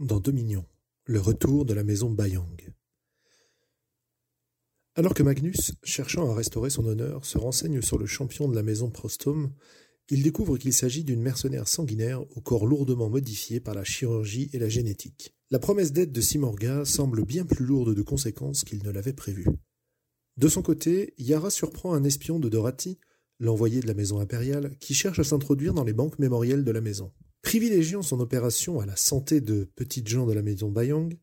dans Dominion, le retour de la maison Bayang. Alors que Magnus, cherchant à restaurer son honneur, se renseigne sur le champion de la maison Prostome, il découvre qu'il s'agit d'une mercenaire sanguinaire au corps lourdement modifié par la chirurgie et la génétique. La promesse d'aide de Simorga semble bien plus lourde de conséquences qu'il ne l'avait prévu. De son côté, Yara surprend un espion de Dorati, l'envoyé de la maison impériale, qui cherche à s'introduire dans les banques mémorielles de la maison. Privilégiant son opération à la santé de petites gens de la maison Bayang,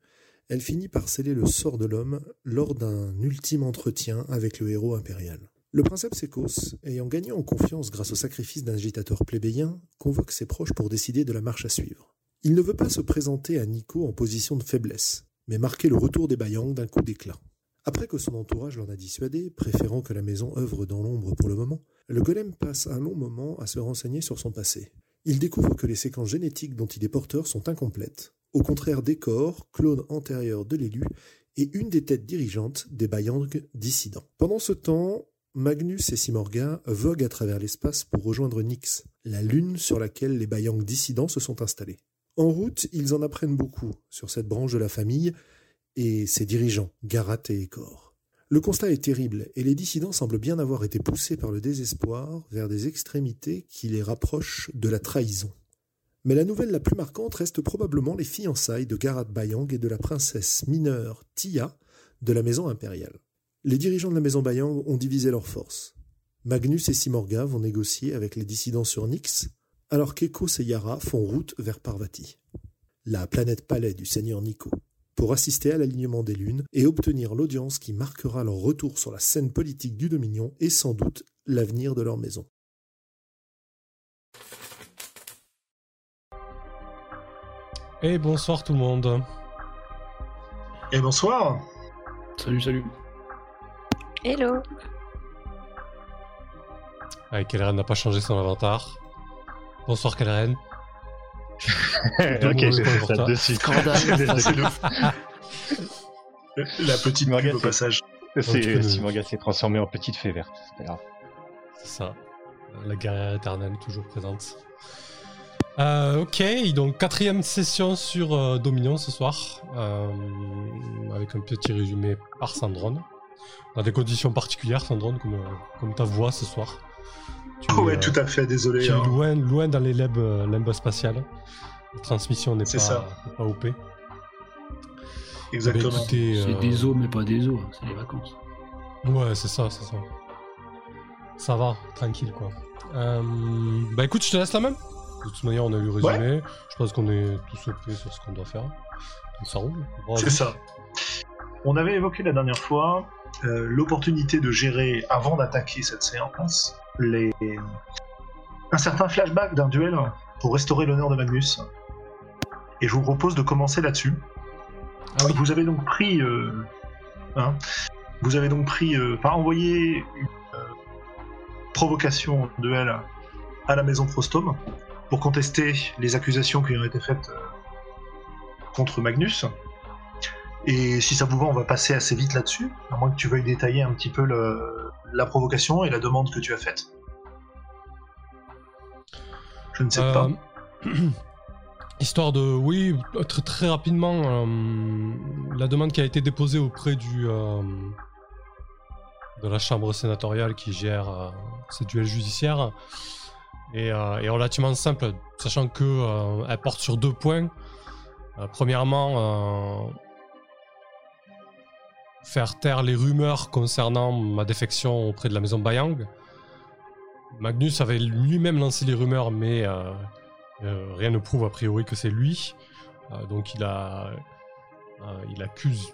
elle finit par sceller le sort de l'homme lors d'un ultime entretien avec le héros impérial. Le princeps Sekos, ayant gagné en confiance grâce au sacrifice d'un agitateur plébéien, convoque ses proches pour décider de la marche à suivre. Il ne veut pas se présenter à Nico en position de faiblesse, mais marquer le retour des Bayang d'un coup d'éclat. Après que son entourage l'en a dissuadé, préférant que la maison œuvre dans l'ombre pour le moment, le golem passe un long moment à se renseigner sur son passé. Il découvre que les séquences génétiques dont il est porteur sont incomplètes, au contraire des corps, clones antérieurs de l'élu, et une des têtes dirigeantes des Bayang dissidents. Pendant ce temps, Magnus et Simorga voguent à travers l'espace pour rejoindre Nyx, la lune sur laquelle les Bayang dissidents se sont installés. En route, ils en apprennent beaucoup sur cette branche de la famille et ses dirigeants, Garat et Ekor. Le constat est terrible et les dissidents semblent bien avoir été poussés par le désespoir vers des extrémités qui les rapprochent de la trahison. Mais la nouvelle la plus marquante reste probablement les fiançailles de Garat Bayang et de la princesse mineure Tia de la maison impériale. Les dirigeants de la maison Bayang ont divisé leurs forces. Magnus et Simorga vont négocier avec les dissidents sur Nyx, alors qu'Ekos et Yara font route vers Parvati, la planète palais du seigneur Nico, pour assister à l'alignement des lunes et obtenir l'audience qui marquera leur retour sur la scène politique du Dominion et sans doute l'avenir de leur maison. Et bonsoir tout le monde. Et bonsoir. Salut, salut. Hello. Ouais, Kelren n'a pas changé son avatar. Bonsoir Kelren. ok, ça de suite. La petite Morgane, au c'est- passage. C'est Simorga s'est transformé en petite fée verte, c'est pas grave. C'est ça. La guerrière éternelle toujours présente. Euh, ok, donc quatrième session sur euh, Dominion ce soir, euh, avec un petit résumé par Sandrone. On a des conditions particulières, Sandrone, comme, euh, comme ta voix ce soir. Tu es, ouais, euh, tout à fait, désolé. tu es hein. loin, loin dans les limbes, euh, limbes spatiales. La transmission n'est C'est pas, ça. n'est pas OP. Exactement. Bah, écoutez, C'est euh, des eaux, mais pas des eaux, c'est les vacances. Ouais, c'est ça, c'est ça. Ça va, tranquille quoi. Euh, bah écoute, je te laisse la même. De toute manière, on a eu le résumé. Je pense qu'on est tous OP sur ce qu'on doit faire. Donc ça roule. C'est ça. On avait évoqué la dernière fois euh, l'opportunité de gérer, avant d'attaquer cette séance, les... un certain flashback d'un duel pour restaurer l'honneur de Magnus. Et je vous propose de commencer là-dessus. Ah oui. Vous avez donc pris, euh, hein, vous avez donc pris, euh, par envoyer une euh, provocation en duel à la maison Prostome pour contester les accusations qui ont été faites euh, contre Magnus. Et si ça vous va, on va passer assez vite là-dessus, à moins que tu veuilles détailler un petit peu la provocation et la demande que tu as faite. Je ne sais Euh, pas. Histoire de, oui, très, rapidement, euh, la demande qui a été déposée auprès du euh, de la chambre sénatoriale qui gère euh, ces duels judiciaires est, euh, relativement simple, sachant que euh, elle porte sur deux points. Euh, premièrement, euh, faire taire les rumeurs concernant ma défection auprès de la maison Bayang. Magnus avait lui-même lancé les rumeurs, mais euh, euh, rien ne prouve a priori que c'est lui. Euh, donc il a, accuse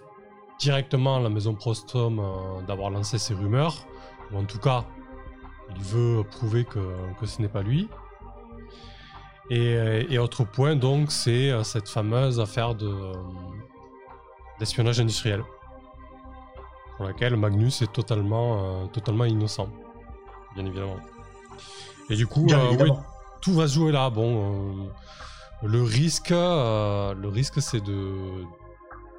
directement la maison Prostome euh, d'avoir lancé ces rumeurs. Ou en tout cas, il veut prouver que, ce n'est pas lui. Et, autre point, donc, c'est cette fameuse affaire de, d'espionnage industriel. Pour laquelle Magnus est totalement, euh, totalement innocent. Bien évidemment. Et du coup, euh, oui, tout va se jouer là. Bon, euh, le risque, euh, le risque, c'est de,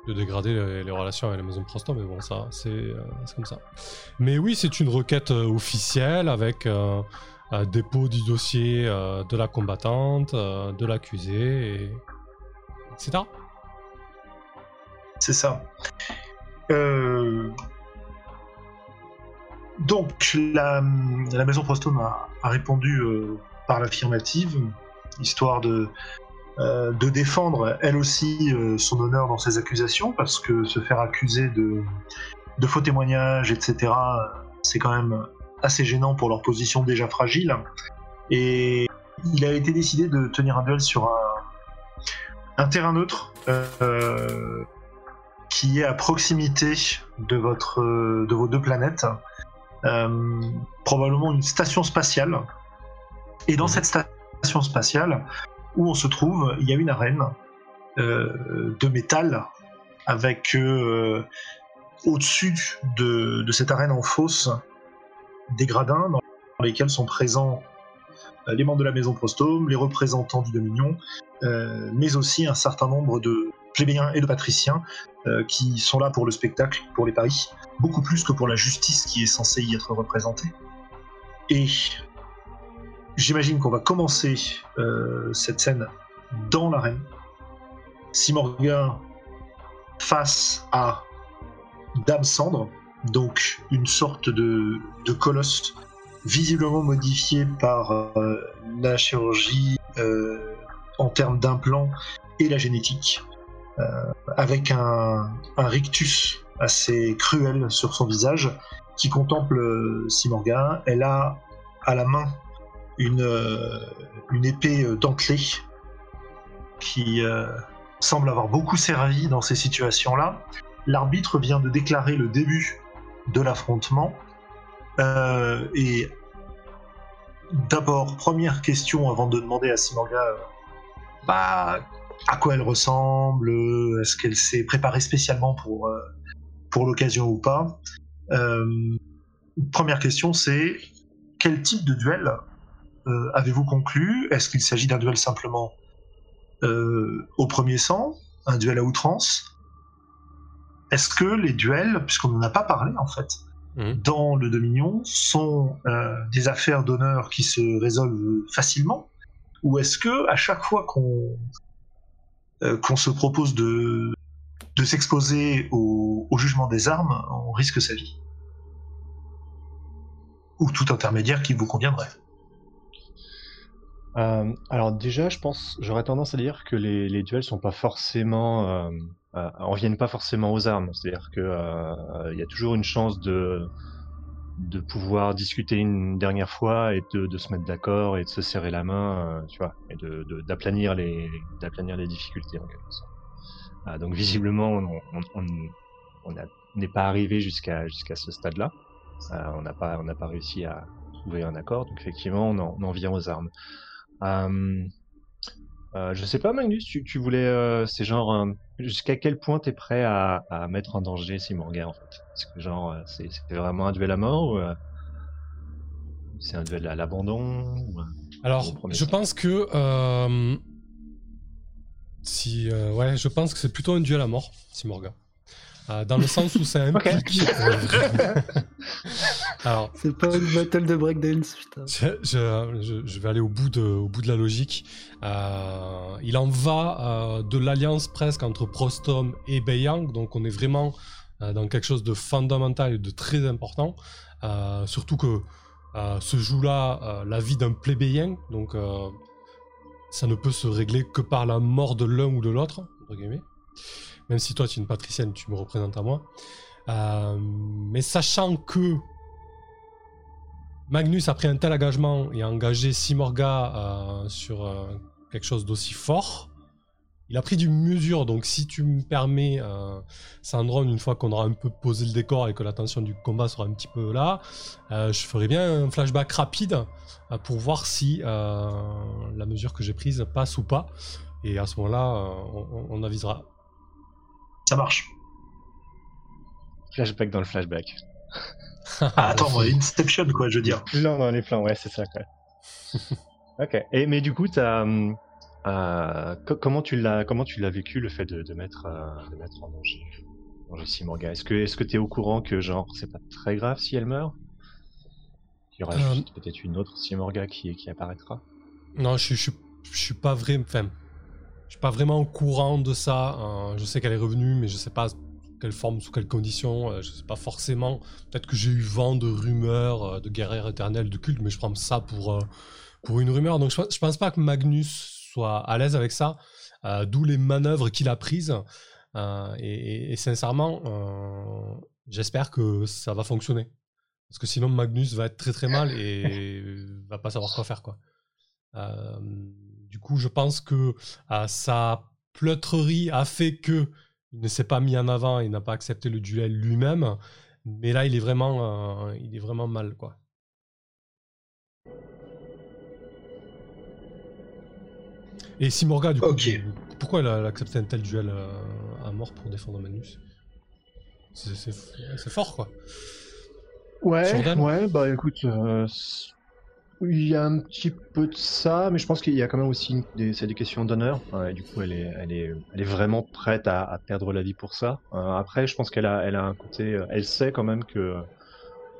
de dégrader les, les relations avec la maison Prostom, mais bon, ça, c'est euh, c'est comme ça. Mais oui, c'est une requête euh, officielle avec euh, un dépôt du dossier euh, de la combattante, euh, de l'accusé, et... etc. C'est ça. Euh, Donc, la, maison Prostome a, répondu euh, par l'affirmative, histoire de, euh, de défendre elle aussi son honneur dans ses accusations, parce que se faire accuser de, faux témoignages, etc., c'est quand même assez gênant pour leur position déjà fragile. Et il a été décidé de tenir un duel sur un, terrain neutre qui est à proximité de, votre, de vos deux planètes. Euh, probablement une station spatiale. Et dans cette station spatiale, où on se trouve, il y a une arène euh, de métal avec euh, au-dessus de, de cette arène en fosse des gradins dans lesquels sont présents les membres de la maison Prostome, les représentants du Dominion, mais aussi un certain nombre de plébéiens et de patriciens euh, qui sont là pour le spectacle, pour les paris, beaucoup plus que pour la justice qui est censée y être représentée. Et j'imagine qu'on va commencer euh, cette scène dans l'arène. Simorga face à Dame Cendre, donc une sorte de, colosse visiblement modifié par euh, la chirurgie en termes d'implants et la génétique, avec un, rictus assez cruel sur son visage qui contemple euh, Simorga. Elle a à la main une, euh, épée euh, dentelée qui euh, semble avoir beaucoup servi dans ces situations-là. L'arbitre vient de déclarer le début de l'affrontement. Euh, et d'abord, première question avant de demander à Simorga euh, bah, à quoi elle ressemble, euh, est-ce qu'elle s'est préparée spécialement pour, euh, pour l'occasion ou pas. Euh, première question, c'est quel type de duel avez-vous conclu? Est-ce qu'il s'agit d'un duel simplement au premier sang, un duel à outrance? Est-ce que les duels, puisqu'on n'en a pas parlé en fait, Mhm. dans le Dominion sont des affaires d'honneur qui se résolvent facilement? Ou est-ce que à chaque fois qu'on qu'on se propose de, s'exposer au, jugement des armes, on risque sa vie Ou tout intermédiaire qui vous conviendrait Euh, alors déjà, je pense, j'aurais tendance à dire que les, les duels sont pas forcément, euh, euh, en viennent pas forcément aux armes. C'est-à-dire que euh, il y a toujours une chance de de pouvoir discuter une dernière fois et de, de se mettre d'accord et de se serrer la main, euh, tu vois, et de de- d'aplanir les d'aplanir les difficultés en quelque sorte. Ah, donc visiblement, on on, on, on n'est pas arrivé jusqu'à jusqu'à ce stade-là. Euh, on n'a pas on n'a pas réussi à trouver un accord. Donc effectivement, on en, on en vient aux armes. Euh, euh, je sais pas, Magnus, tu, tu voulais, euh, c'est genre, euh, jusqu'à quel point t'es prêt à, à mettre en danger Simorga en fait? Est-ce que genre, euh, c'est c'est vraiment un duel à mort ou c'est un duel à l'abandon Alors, je pense que si ouais, je pense que c'est plutôt un duel à mort, Simorga. Dans le sens où ça implique. Alors, C'est pas une battle de breakdance, putain. je, je- je- je vais aller au bout de, au bout de la logique. Euh, il en va euh, de l'alliance presque entre Prostom et Beiyang, donc on est vraiment euh, dans quelque chose de fondamental et de très important. Surtout que se joue là la vie d'un plébéien, donc ça ne peut se régler que par la mort de l'un ou de l'autre, entre guillemets. Même si toi tu es une patricienne, tu me représentes à moi. Euh, mais sachant que Magnus a pris un tel engagement et a engagé Simorga euh, sur euh, quelque chose d'aussi fort, il a pris du mesure. Donc si tu me permets, euh, Sandron, une fois qu'on aura un peu posé le décor et que la tension du combat sera un petit peu là, euh, je ferai bien un flashback rapide euh, pour voir si euh, la mesure que j'ai prise passe ou pas. Et à ce moment-là, euh, on, on avisera. Ça marche. flashback dans le flashback Ah, attends, moi, Inception, quoi, je veux dire. Plan dans les plans, ouais, c'est ça quoi. ok. Et mais du coup, t'as, euh, co- comment tu l'as, comment tu l'as vécu le fait de, de mettre, euh, de mettre en danger, en danger Est-ce que, est-ce que t'es au courant que genre c'est pas très grave si elle meurt? Il y aura Euh, peut-être une autre Simorga qui, qui apparaîtra? Non, je, suis- je, suis- je suis pas vrai. Enfin, je suis pas vraiment au courant de ça. hein. Je sais qu'elle est revenue, mais je sais pas quelle forme, sous quelles conditions. euh, Je sais pas forcément. Peut-être que j'ai eu vent de rumeurs, euh, de guerrière éternelle, de culte, mais je prends ça pour, euh, pour une rumeur. Donc je, je pense pas que Magnus soit à l'aise avec ça. euh, D'où les manœuvres qu'il a prises. Et, et- sincèrement, j'espère que ça va fonctionner. Parce que sinon, Magnus va être très très mal et va pas savoir quoi faire. Quoi. Du coup, je pense que sa pleutrerie a fait que il ne s'est pas mis en avant et n'a pas accepté le duel lui-même. Mais là, il est vraiment, euh, il est vraiment mal, quoi. Et Simorga, du coup, pourquoi elle a, elle a accepté un tel duel euh, à mort pour défendre Magnus C'est fort, quoi. Ouais, Jordan ouais, bah écoute, euh, il y a un petit peu de ça, mais je pense qu'il y a quand même aussi des, des questions d'honneur. Ouais, du coup, elle est, elle est, elle est vraiment prête à, perdre la vie pour ça. Euh, après, je pense qu'elle a, elle a un côté, euh, elle sait quand même que, euh,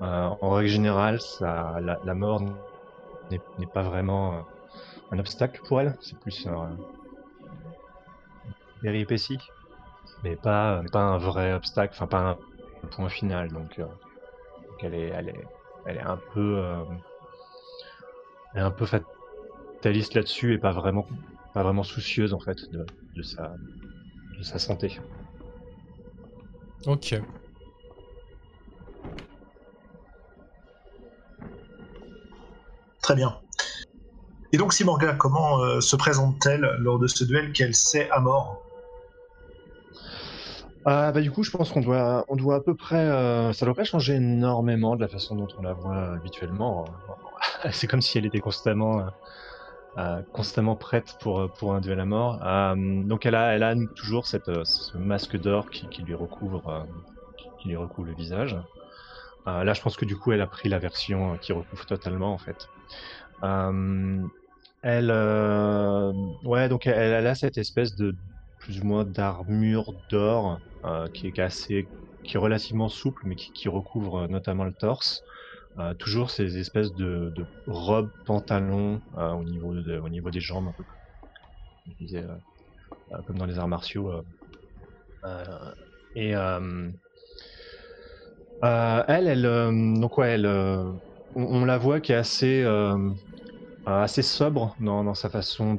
en règle générale, ça, la, mort n'est pas vraiment euh, un obstacle pour elle. C'est plus un péripétie, mais pas, pas un vrai obstacle, enfin pas un point final. Donc. euh, donc elle est, elle est, elle est un peu, euh, est un peu fataliste là-dessus et pas vraiment, pas vraiment soucieuse en fait de, de sa, de sa santé. Ok. Très bien. Et donc, Simorga, comment euh, se présente-t-elle lors de ce duel qu'elle sait à mort? Ah bah du coup, je pense qu'on doit, on doit à peu près, euh, ça doit pas changer énormément de la façon dont on la voit habituellement. C'est comme si elle était constamment, euh, euh, constamment prête pour pour un duel à mort. Euh, donc elle a, elle a toujours euh, ce masque d'or qui, lui recouvre, euh, qui- lui recouvre le visage. Euh, là, je pense que du coup, elle a pris la version euh, qui recouvre totalement en fait. Euh, elle, euh, ouais, donc elle, a cette espèce de plus ou moins d'armure d'or euh, qui est assez, qui est relativement souple, mais qui, recouvre euh, notamment le torse. Euh, toujours ces espèces de, de robes, pantalons euh, au niveau au niveau des jambes, euh, comme dans les arts martiaux. et elle, elle, donc ouais, elle, on, on la voit qui est assez, assez sobre dans, dans sa façon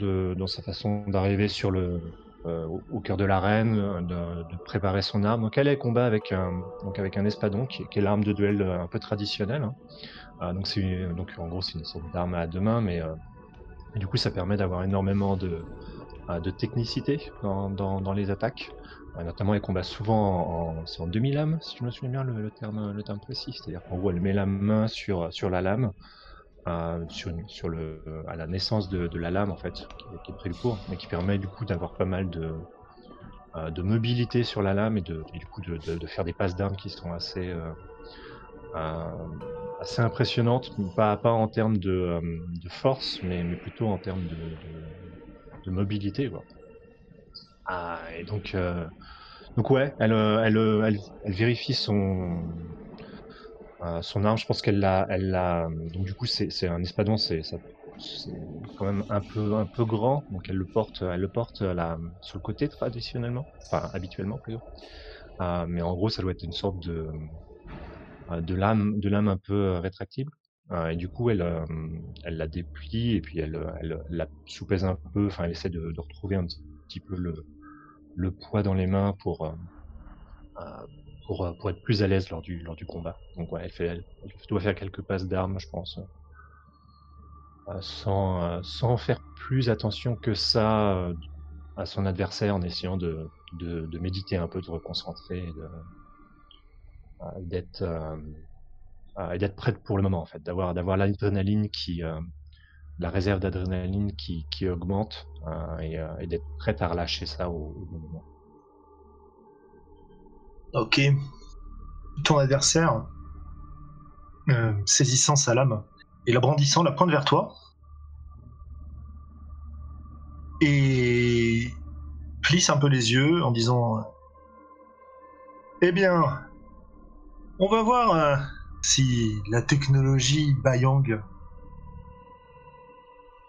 d'arriver sur le, au, au cœur de l'arène, euh, de, de préparer son arme. Donc elle elle combat avec un, donc avec un espadon qui, est- qui est l'arme de duel euh, un peu traditionnelle. hein. Euh, donc une- donc en gros c'est une sorte d'arme à deux mains, mais euh, du coup ça permet d'avoir énormément de, euh, de technicité dans, dans, dans les attaques. Euh, notamment elle combat souvent en, en, demi-lame, si je me souviens bien le, le terme le terme précis. C'est-à-dire qu'en gros elle met la main sur sur la lame. Euh, sur, le, à la naissance de, la lame en fait, qui, est- pris le cours, mais qui permet du coup d'avoir pas mal de, euh, de mobilité sur la lame et, de, du coup de, faire des passes d'armes qui sont assez, euh, euh, assez impressionnantes, pas, pas en termes de, force, mais, plutôt en termes de, mobilité. Quoi. Ah, et donc, donc ouais, elle, elle, elle vérifie son, son arme. Je pense qu'elle l'a, elle l'a. Donc du coup, c'est, c'est un espadon, c'est, quand même un peu, un peu grand, donc elle le porte, elle le porte à la, sur le côté traditionnellement, enfin habituellement plutôt. Euh, mais en gros, ça doit être une sorte de, euh, de lame, de lame un peu rétractible. Euh, et du coup, elle, elle la déplie et puis elle, elle, elle la soupèse un peu. Enfin, elle essaie de, de retrouver un petit, petit peu le, le poids dans les mains pour, pour, euh, pour être plus à l'aise lors du, lors du combat. Donc ouais, elle, fait, elle, doit faire quelques passes d'armes, je pense, euh, sans, euh, sans faire plus attention que ça à son adversaire, en essayant de, méditer un peu, de reconcentrer, d'être d'être prête pour le moment en fait, d'avoir l'adrénaline qui la réserve d'adrénaline qui, augmente et, d'être prête à relâcher ça au, moment. Ok. Ton adversaire, euh, saisissant sa lame et la brandissant, la pointe vers toi. Et plisse un peu les yeux en disant Eh bien, on va voir euh, si la technologie Bayang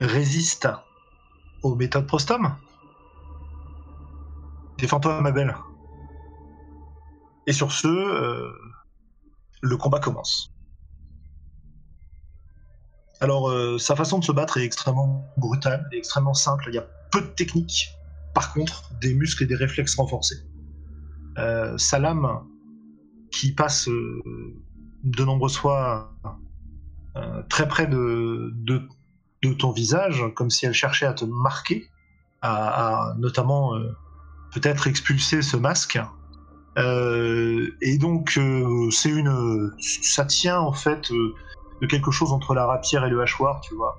résiste aux méthodes Prostom. Défends-toi, ma belle. Et sur ce, euh, le combat commence. Alors, euh, sa façon de se battre est extrêmement brutale et extrêmement simple. Il y a peu de technique. Par contre, des muscles et des réflexes renforcés. Euh, sa lame, qui passe de nombreuses fois très près de, ton visage, comme si elle cherchait à te marquer, à, notamment peut-être expulser ce masque. Euh, et donc, euh, c'est une, ça tient en fait euh, de quelque chose entre la rapière et le hachoir, tu vois.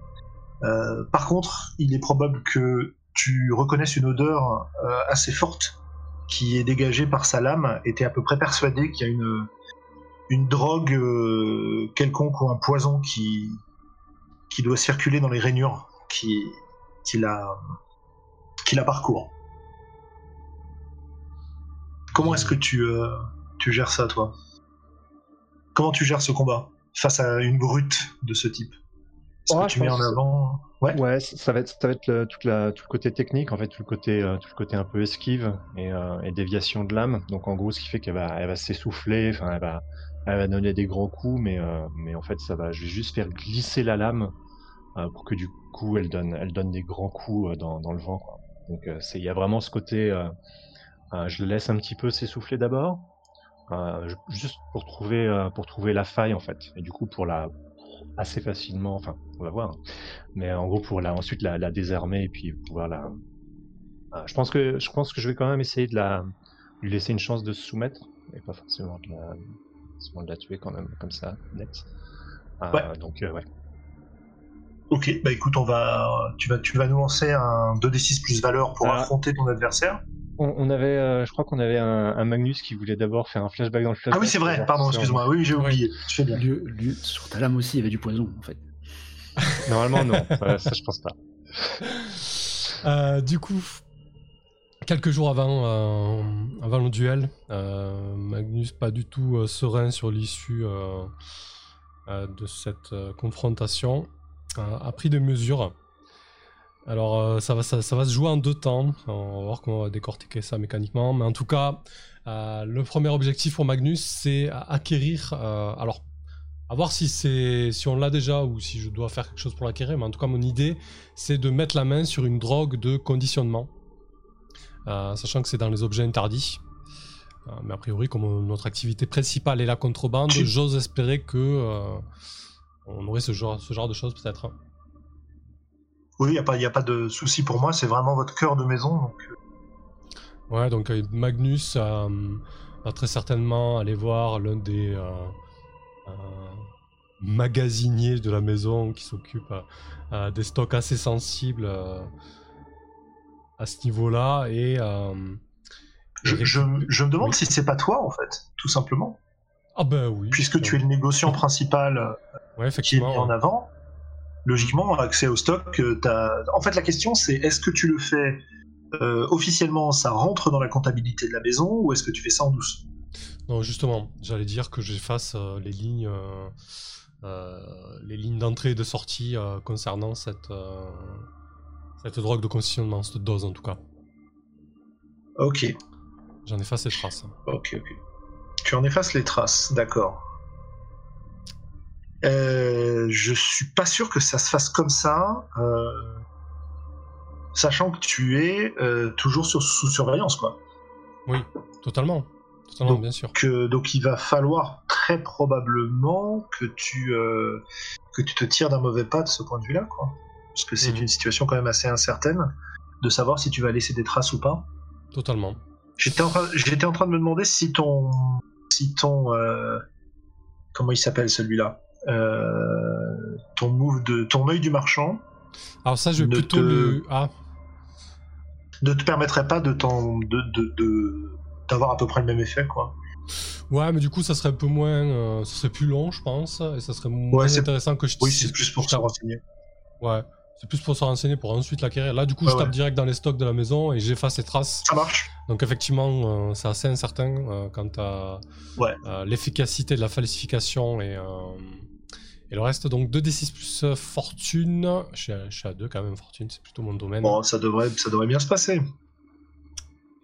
Par contre, il est probable que tu reconnaisses une odeur assez forte qui est dégagée par sa lame, et t'es à peu près persuadé qu'il y a une, une drogue euh, quelconque ou un poison qui, qui doit circuler dans les rainures qui, qui, la, qui la parcourt. Comment est-ce que tu, euh, tu gères ça, toi? Comment tu gères ce combat face à une brute de ce type? Est-ce Ouais, que tu mets en avant? Ouais. Ouais, ça va être, ça va être le, toute la, tout le côté technique, en fait, tout le côté, euh, tout le côté un peu esquive et, euh, et déviation de l'âme. Donc en gros, ce qui fait qu'elle va, elle va s'essouffler, enfin, elle va, elle va donner des grands coups, mais, euh, mais en fait, ça va, je vais juste faire glisser la lame pour que du coup, elle donne, elle donne des grands coups dans, dans le vent. Quoi. Donc il y a vraiment ce côté, je le laisse un petit peu s'essouffler d'abord, euh, juste pour trouver, euh, pour trouver la faille en fait, et du coup pour la assez facilement, enfin, on va voir. hein. Mais en gros, pour la, ensuite la, la désarmer et puis pouvoir la. Je pense que je pense que je vais quand même essayer de la lui laisser une chance de se soumettre et pas forcément de la, forcément de la tuer quand même comme ça net. Ouais. Donc euh, ouais. Ok, bah écoute, on va, tu vas, tu vas nous lancer un 2d6 plus valeur pour Ah. affronter ton adversaire. On, on avait, euh, je crois qu'on avait un, un Magnus qui voulait d'abord faire un flashback dans le flashback. Ah oui, c'est vrai, pardon, excuse-moi. Oui, j'ai oublié. Tu fais bien. Lui- lui- sur ta lame aussi, il y avait du poison, en fait. Normalement non, ça, ça, je pense pas. Euh, du coup, quelques jours avant, euh, avant le duel, euh, Magnus, pas du tout euh, serein sur l'issue euh, euh, de cette euh, confrontation, euh, a pris des mesures. Alors, euh, ça, va, ça, ça va se jouer en deux temps. On va voir comment on va décortiquer ça mécaniquement. Mais en tout cas, euh, le premier objectif pour Magnus, c'est acquérir. euh, alors, à voir si, c'est, si on l'a déjà ou si je dois faire quelque chose pour l'acquérir. Mais en tout cas, mon idée, c'est de mettre la main sur une drogue de conditionnement, sachant que c'est dans les objets interdits. Mais a priori, comme notre activité principale est la contrebande, j'ose espérer que on aurait ce genre, ce genre de choses peut-être. Oui, il n'y a, pas- y a pas de souci pour moi, c'est vraiment votre cœur de maison. Donc, euh, Ouais, donc euh, Magnus euh, va très certainement aller voir l'un des euh, euh, magasiniers de la maison qui s'occupe euh, euh, des stocks assez sensibles euh, à ce niveau-là et euh, je, me demande Oui. si c'est pas toi, en fait, tout simplement. Ah ben oui. Puisque tu es le négociant principal euh, qui est mis en avant, logiquement, accès au stock, euh, t'as- en fait, la question c'est est-ce que tu le fais euh, officiellement, ça rentre dans la comptabilité de la maison, ou est-ce que tu fais ça en douce? Non, justement, j'allais dire que j'efface euh, les lignes, euh, les lignes d'entrée et de sortie concernant cette, cette drogue de conditionnement, cette dose en tout cas. Ok, J'en efface les traces. ok, ok. Tu en effaces les traces, d'accord. Euh, je suis pas sûr que ça se fasse comme ça, euh, sachant que tu es euh, toujours sur, sous surveillance, quoi. Oui, totalement. Totalement, Donc, bien sûr. Donc il va falloir très probablement que tu, euh, que tu te tires d'un mauvais pas de ce point de vue-là, quoi. Parce que c'est Mhm. une situation quand même assez incertaine de savoir si tu vas laisser des traces ou pas. Totalement. J'étais en, en train de me demander si ton. Si ton. comment il s'appelle celui-là? Ton move de. Ton œil du marchand Alors ça, je vais plutôt te- le... Ah, ne te permettrait pas de t'en. de. de, de- d'avoir à peu près le même effet, quoi. ouais, mais du coup, ça serait un peu moins... euh, ça serait plus long, je pense, et ça serait moins intéressant que je... Oui, c'est plus pour se renseigner. Ouais, c'est plus pour se renseigner, pour ensuite l'acquérir. Là, du coup, Ouais, je tape ouais. direct dans les stocks de la maison et j'efface les traces. Ça marche Donc effectivement, euh, c'est assez incertain euh, quant à euh, l'efficacité de la falsification et, euh, et le reste. Donc 2d6 plus euh, fortune. Je suis, à, je suis à 2 quand même, fortune, c'est plutôt mon domaine. Bon, ça devrait, ça devrait bien se passer.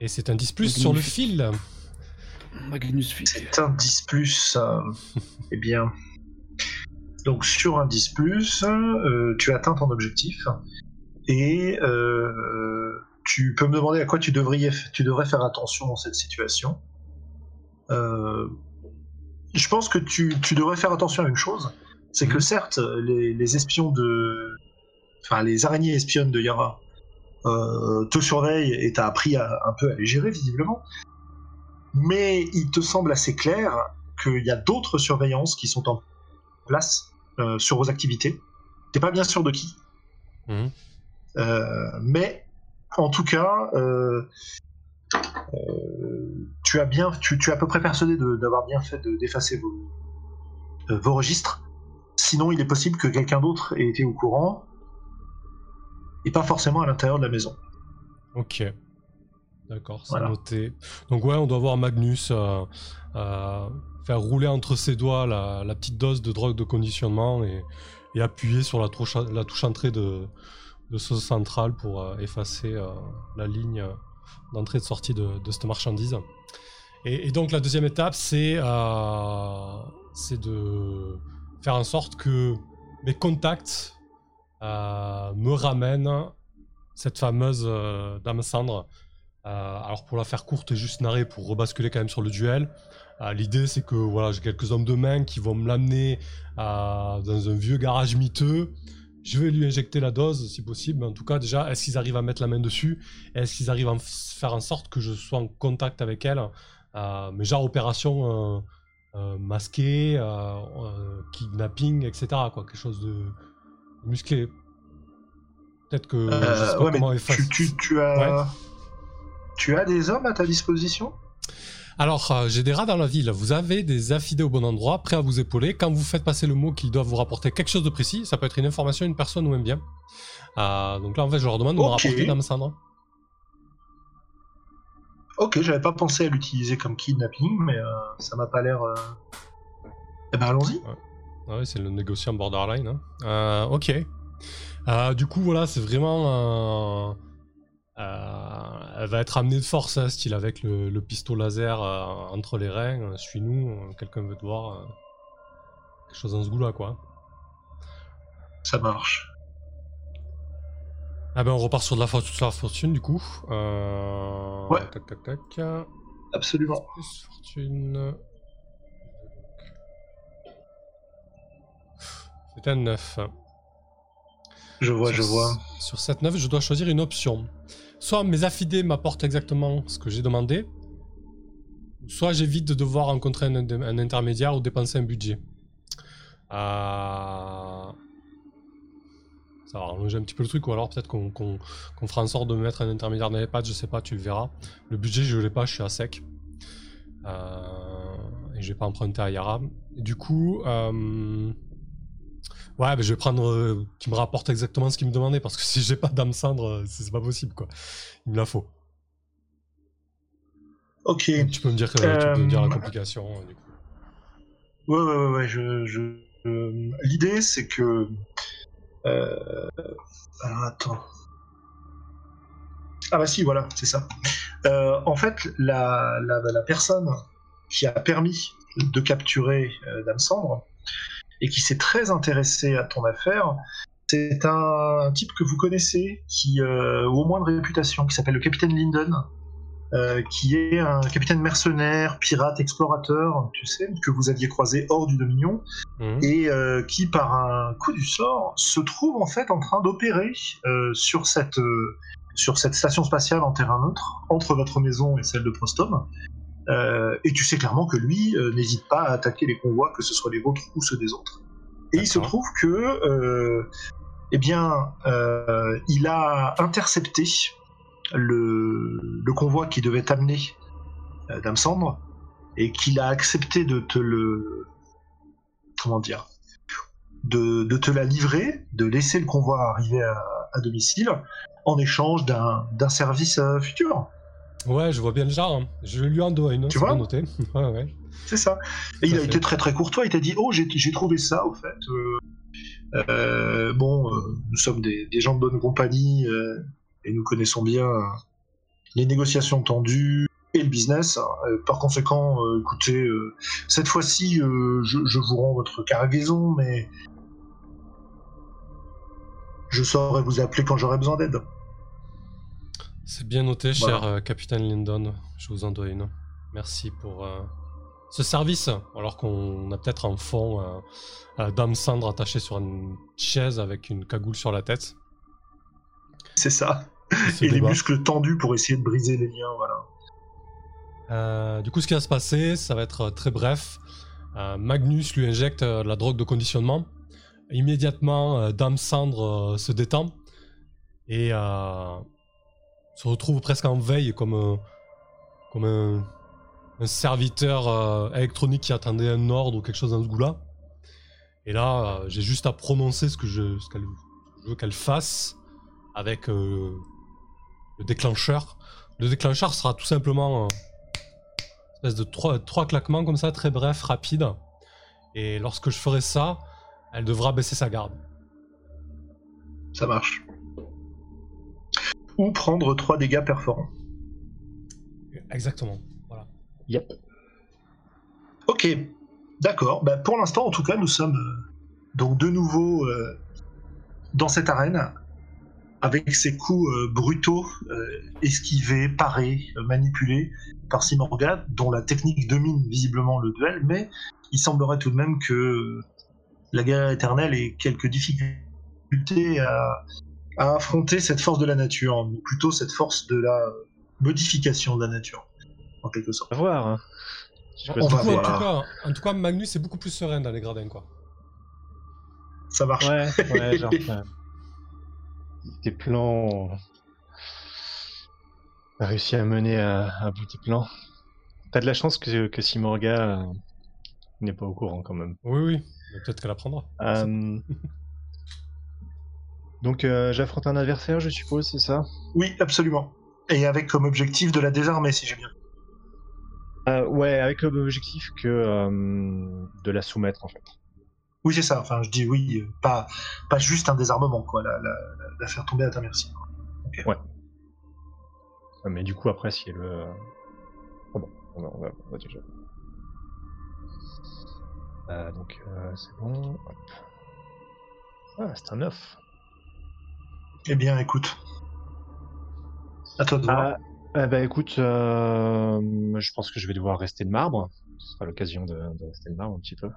Et c'est un 10 plus sur le fil. C'est un 10 plus. euh, eh bien. Donc sur un 10 plus, euh, tu atteins ton objectif. Et euh, tu peux me demander à quoi tu devrais, tu devrais faire attention dans cette situation. Euh, je pense que tu, tu devrais faire attention à une chose. C'est que Mhm. certes, les, les espions de. Enfin, les araignées espionnes de Yara euh, te surveillent et t'as appris à, un peu à les gérer, visiblement. Mais il te semble assez clair qu'il y a d'autres surveillances qui sont en place euh, sur vos activités. T'es pas bien sûr de qui. Mhm. Euh, mais en tout cas, euh, tu as bien, tu, tu es à peu près persuadé de- d'avoir bien fait de- d'effacer vos, euh, vos registres. Sinon, il est possible que quelqu'un d'autre ait été au courant et pas forcément à l'intérieur de la maison. Ok. D'accord, c'est Voilà. noté. Donc ouais, on doit voir Magnus euh, euh, faire rouler entre ses doigts la, la petite dose de drogue de conditionnement et, et appuyer sur la touche, la touche entrée de, de ce central pour euh, effacer la ligne d'entrée et de sortie de, de cette marchandise. Et, et donc la deuxième étape, c'est de faire en sorte que mes contacts euh, me ramènent cette fameuse euh, Dame Cendre. Euh, alors pour la faire courte et juste narrer, pour rebasculer quand même sur le duel, l'idée c'est que voilà, j'ai quelques hommes de main qui vont me l'amener dans un vieux garage miteux. Je vais lui injecter la dose si possible, en tout cas déjà, est-ce qu'ils arrivent à mettre la main dessus? Est-ce qu'ils arrivent à faire en sorte que je sois en contact avec elle? Mais genre opération euh, masquée, euh, euh, kidnapping, etc. Quoi, quelque chose de musclé. Peut-être que je sais pas ouais, mais comment effacer. tu, tu- tu as, tu as des hommes à ta disposition? Alors, euh, j'ai des rats dans la ville. Vous avez des affidés au bon endroit, prêts à vous épauler. Quand vous faites passer le mot qu'ils doivent vous rapporter quelque chose de précis, ça peut être une information, une personne ou un bien. Euh, donc là, en fait, je leur demande de me rapporter Dame Sandra. Ok, j'avais pas pensé à l'utiliser comme kidnapping, mais euh, ça m'a pas l'air. euh, Eh ben allons-y. Ah ouais, c'est le négociant borderline. hein. Euh, ok. Euh, du coup, voilà, c'est vraiment. elle va être amenée de force, hein, style avec le, le pistolet laser entre les reins. Suis-nous, quelqu'un veut te voir. quelque chose dans ce goût-là, quoi. Ça marche. Ah ben, on repart sur de la, for- sur la fortune, du coup. Euh... Ouais. Tac, tac, tac. Absolument. Plus fortune. C'est un 9. Je vois, Sur- je vois. Sur cette 9, je dois choisir une option. Soit mes affidés m'apportent exactement ce que j'ai demandé, soit j'évite de devoir rencontrer un, un intermédiaire ou dépenser un budget. Euh, Ça va rallonger un petit peu le truc, ou alors peut-être qu'on fera en sorte de mettre un intermédiaire dans les pattes, je sais pas, tu le verras. Le budget, je l'ai pas, je suis à sec. Euh, et je vais pas emprunter à Yara. Et du coup, euh, ouais, ben je vais prendre euh, qui me rapporte exactement ce qu'il me demandait, parce que si j'ai pas d'âme cendre, euh, c'est pas possible, quoi. Il me la faut. Ok. Donc, tu peux me dire, tu peux me dire la complication, du coup. Ouais, ouais, ouais, ouais, je, je- L'idée, c'est que. Euh, attends. Ah, bah si, voilà, c'est ça. Euh, en fait, la, personne qui a permis de capturer euh, Dame Cendre et qui s'est très intéressé à ton affaire, c'est un, type que vous connaissez, qui, euh, au moins de réputation, qui s'appelle le capitaine Linden, euh, qui est un capitaine mercenaire, pirate, explorateur, tu sais, que vous aviez croisé hors du Dominion, Mhm. et euh, qui, par un coup du sort, se trouve en fait en train d'opérer euh, sur cette sur cette station spatiale en terrain neutre entre votre maison et celle de Prostom. Et tu sais clairement que lui n'hésite pas à attaquer les convois, que ce soit les vôtres ou ceux des autres. Et il se trouve que, eh bien, il a intercepté le, le convoi qui devait t'amener euh, Dame Cendre et qu'il a accepté de te le comment dire de, de te la livrer, de laisser le convoi arriver à, à domicile en échange d'un service euh, futur. Ouais, je vois bien le genre. hein. Je lui en dois une, Tu c'est vois bien noté. ouais, ouais. C'est ça. Et il a fait. été très très courtois. Il t'a dit Oh, j'ai j'ai trouvé ça au fait. Euh, euh, bon, nous sommes des, des gens de bonne compagnie et nous connaissons bien les négociations tendues et le business. Euh, par conséquent, euh, écoutez, euh, cette fois-ci, euh, je, je vous rends votre cargaison, mais je saurai vous appeler quand j'aurai besoin d'aide. C'est bien noté, Voilà. cher euh, capitaine Lyndon. Je vous en dois une. Merci pour euh, ce service. Alors qu'on a peut-être en fond euh, euh, Dame Cendre attachée sur une chaise avec une cagoule sur la tête. C'est ça. Et les muscles tendus pour essayer de briser les liens, voilà. Euh, du coup, ce qui va se passer, ça va être euh, très bref. Euh, Magnus lui injecte de la drogue de conditionnement. Immédiatement, Dame Cendre euh, se détend et se retrouve presque en veille comme, comme un, un serviteur euh, électronique qui attendait un ordre ou quelque chose dans ce goût-là. Et là, euh, j'ai juste à prononcer ce que je, ce qu'elle- je veux qu'elle fasse avec euh, le déclencheur. Le déclencheur sera tout simplement euh, une espèce de trois, trois claquements comme ça, très bref, rapide. Et lorsque je ferai ça, elle devra baisser sa garde. Ça marche. Ou prendre 3 dégâts perforants. Exactement. Voilà. Yep. Ok, d'accord. Bah, pour l'instant, en tout cas, nous sommes euh, donc de nouveau euh, dans cette arène avec ces coups euh, brutaux, euh, esquivés, parés, euh, manipulés par Simorga, dont la technique domine visiblement le duel, mais il semblerait tout de même que la guerre éternelle ait quelques difficultés à, à affronter cette force de la nature, ou plutôt cette force de la modification de la nature, en quelque sorte. À voir. hein. On Du va coup, en, voir. tout cas, en tout cas, Magnus est beaucoup plus serein dans les gradins, quoi. Ça marche. Ouais, ouais, genre. ouais. Tes plans. T'as réussi à mener à, à bout tes plans. T'as de la chance que, que Simorga euh, n'est pas au courant quand même. Oui, oui. Peut-être qu'elle apprendra. Euh, Donc euh, j'affronte un adversaire, je suppose, c'est ça? Oui, absolument. Et avec comme objectif de la désarmer, si j'ai bien. Euh, Ouais, avec comme objectif que euh, de la soumettre en fait. Oui, c'est ça. Enfin, je dis oui, euh, pas, pas juste un désarmement, quoi. La, la- la- la faire tomber à ta merci. Ouais, Mais du coup après si elle... euh, Oh bon, on va, on va- on va déjà. Euh, donc euh, c'est bon. Hop. Ah, c'est un 9. Eh bien, écoute. À toi de voir. Ah, eh ben écoute, euh, je pense que je vais devoir rester de marbre. Ce sera l'occasion de, de rester de marbre un petit peu.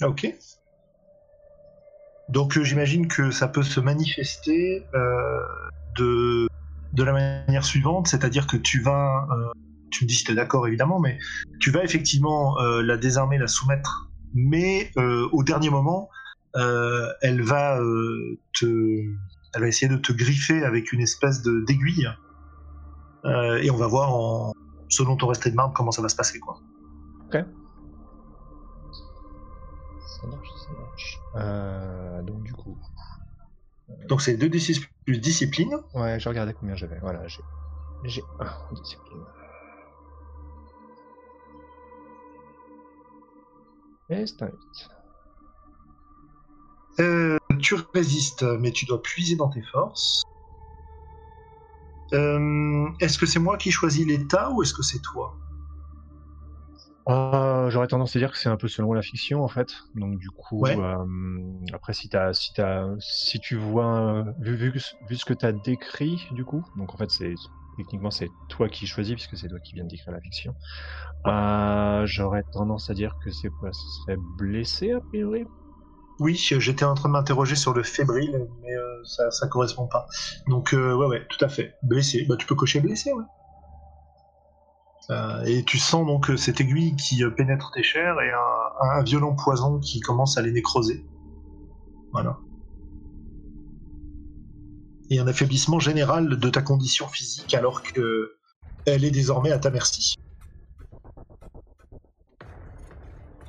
Ah, ok. Donc, euh, j'imagine que ça peut se manifester euh, de, de la manière suivante, c'est-à-dire que tu vas, euh, tu me dis si tu es d'accord évidemment, mais tu vas effectivement la désarmer, la soumettre, mais au dernier moment, elle va te, elle va essayer de te griffer avec une espèce d'aiguille, Euh, et on va voir en, selon ton resté de marbre comment ça va se passer, quoi. Ça marche, ça marche. Euh, donc du coup, Donc c'est 2d6 plus discipline. ouais, je regardais combien j'avais. Voilà, j'ai j'ai un en discipline. Et c'est un 8. Euh, tu résistes, mais tu dois puiser dans tes forces. Euh, est-ce que c'est moi qui choisis l'état ou est-ce que c'est toi? Euh, J'aurais tendance à dire que c'est un peu selon la fiction en fait. Donc du coup, Ouais. euh, après si tu vois, vu, vu, que- vu ce que t'as décrit du coup, donc en fait c'est techniquement c'est toi qui choisis puisque c'est toi qui viens de décrire la fiction. Euh, J'aurais tendance à dire que c'est quoi Ce serait blessé a priori. Oui, j'étais en train de m'interroger sur le fébrile, mais ça, ça correspond pas. Donc ouais, ouais, tout à fait. Blessé. Bah tu peux cocher blessé, ouais. Euh, et tu sens donc cette aiguille qui euh, pénètre tes chairs et un, un violent poison qui commence à les nécroser. Voilà. Et un affaiblissement général de ta condition physique alors que elle est désormais à ta merci.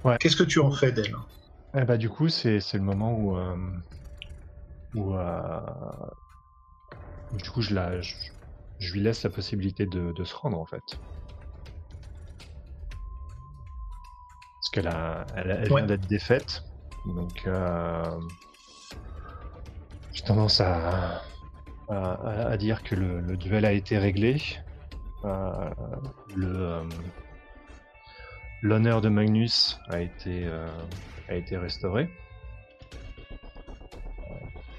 Ouais. Qu'est-ce que tu en fais d'elle? Eh bah du coup c'est c'est le moment où euh, où euh, du coup je la je, je lui laisse la possibilité de, de se rendre en fait. Parce qu'elle a elle, elle Ouais. vient d'être défaite donc euh, j'ai tendance à, à, dire que le, le duel a été réglé euh, le euh, l'honneur de Magnus a été a été restauré.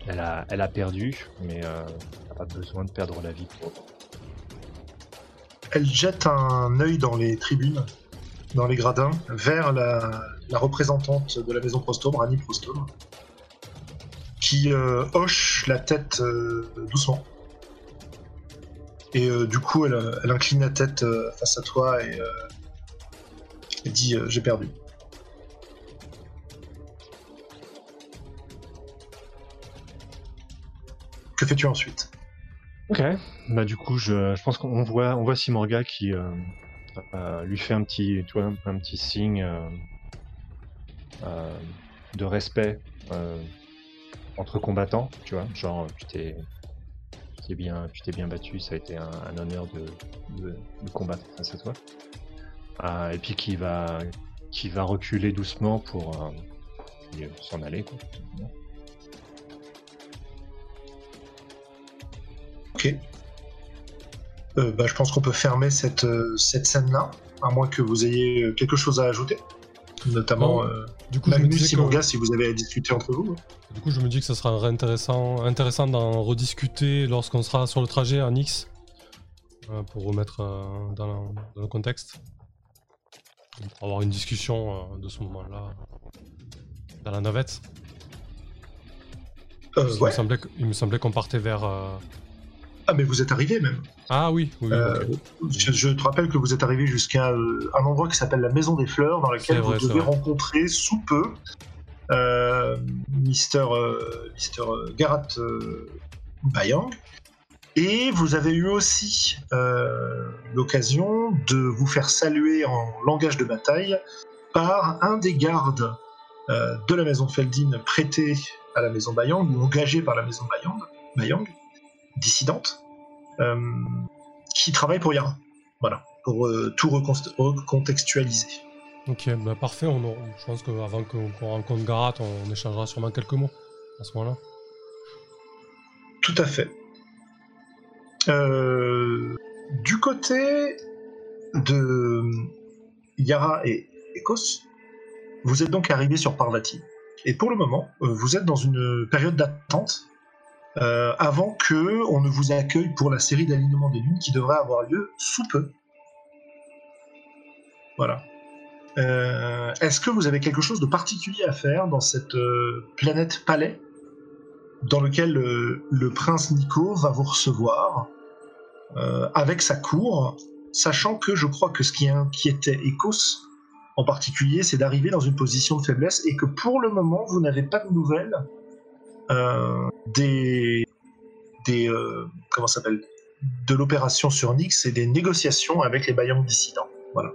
Elle a, elle a perdu, mais elle n'a pas besoin de perdre la vie. Elle jette un œil dans les tribunes, dans les gradins, vers la, représentante de la maison Prostome, Rani Prostome, qui euh, hoche la tête euh, doucement. Et euh, du coup, elle, incline la tête face à toi et dit J'ai perdu. Que fais-tu ensuite? Ok, bah du coup, je, je pense qu'on voit, on voit Simorga qui lui fait un petit, tu un petit signe euh, de respect euh, entre combattants, tu vois, genre tu t'es bien, battu, ça a été un, honneur de, combattre face à toi. Euh, et puis qui va, qui va reculer doucement pour s'en aller. Ok. Bah, je pense qu'on peut fermer cette, cette scène-là, à moins que vous ayez quelque chose à ajouter notamment euh, du coup, Magnus si vous avez à discuter entre vous. Du coup, je me dis que ça sera intéressant, intéressant d'en rediscuter lorsqu'on sera sur le trajet en X, euh, pour remettre euh, dans, le contexte. Pour avoir une discussion de ce moment-là dans la navette. il, me semblait, il me semblait qu'on partait vers ah, mais vous êtes arrivé même. Ah oui, oui. Euh, je, te rappelle que vous êtes arrivé jusqu'à euh, un endroit qui s'appelle la Maison des Fleurs, dans laquelle vous devez rencontrer sous peu euh, Mister, Mister Garat Bayang. Et vous avez eu aussi l'occasion de vous faire saluer en langage de bataille par un des gardes de la maison Feldin prêté à la maison Bayang ou engagé par la maison Bayang. Bayang dissidente euh, qui travaille pour Yara. Voilà, pour euh, tout recontextualiser. Ok, bah parfait. On, je pense qu'avant qu'on rencontre Garat, on, échangera sûrement quelques mots à ce moment-là. Tout à fait. Euh, du côté de Yara et Ekos, vous êtes donc arrivé sur Parvati. Et pour le moment, vous êtes dans une période d'attente euh, avant que on ne vous accueille pour la série d'alignement des lunes qui devrait avoir lieu sous peu. Voilà. Euh, est-ce que vous avez quelque chose de particulier à faire dans cette euh, planète palais dans lequel le prince Nico va vous recevoir avec sa cour, sachant que je crois que ce qui inquiétait Ecos en particulier, c'est d'arriver dans une position de faiblesse et que pour le moment, vous n'avez pas de nouvelles des, des euh, comment s'appelle? De l'opération sur Nix et des négociations avec les baillons dissidents. Voilà.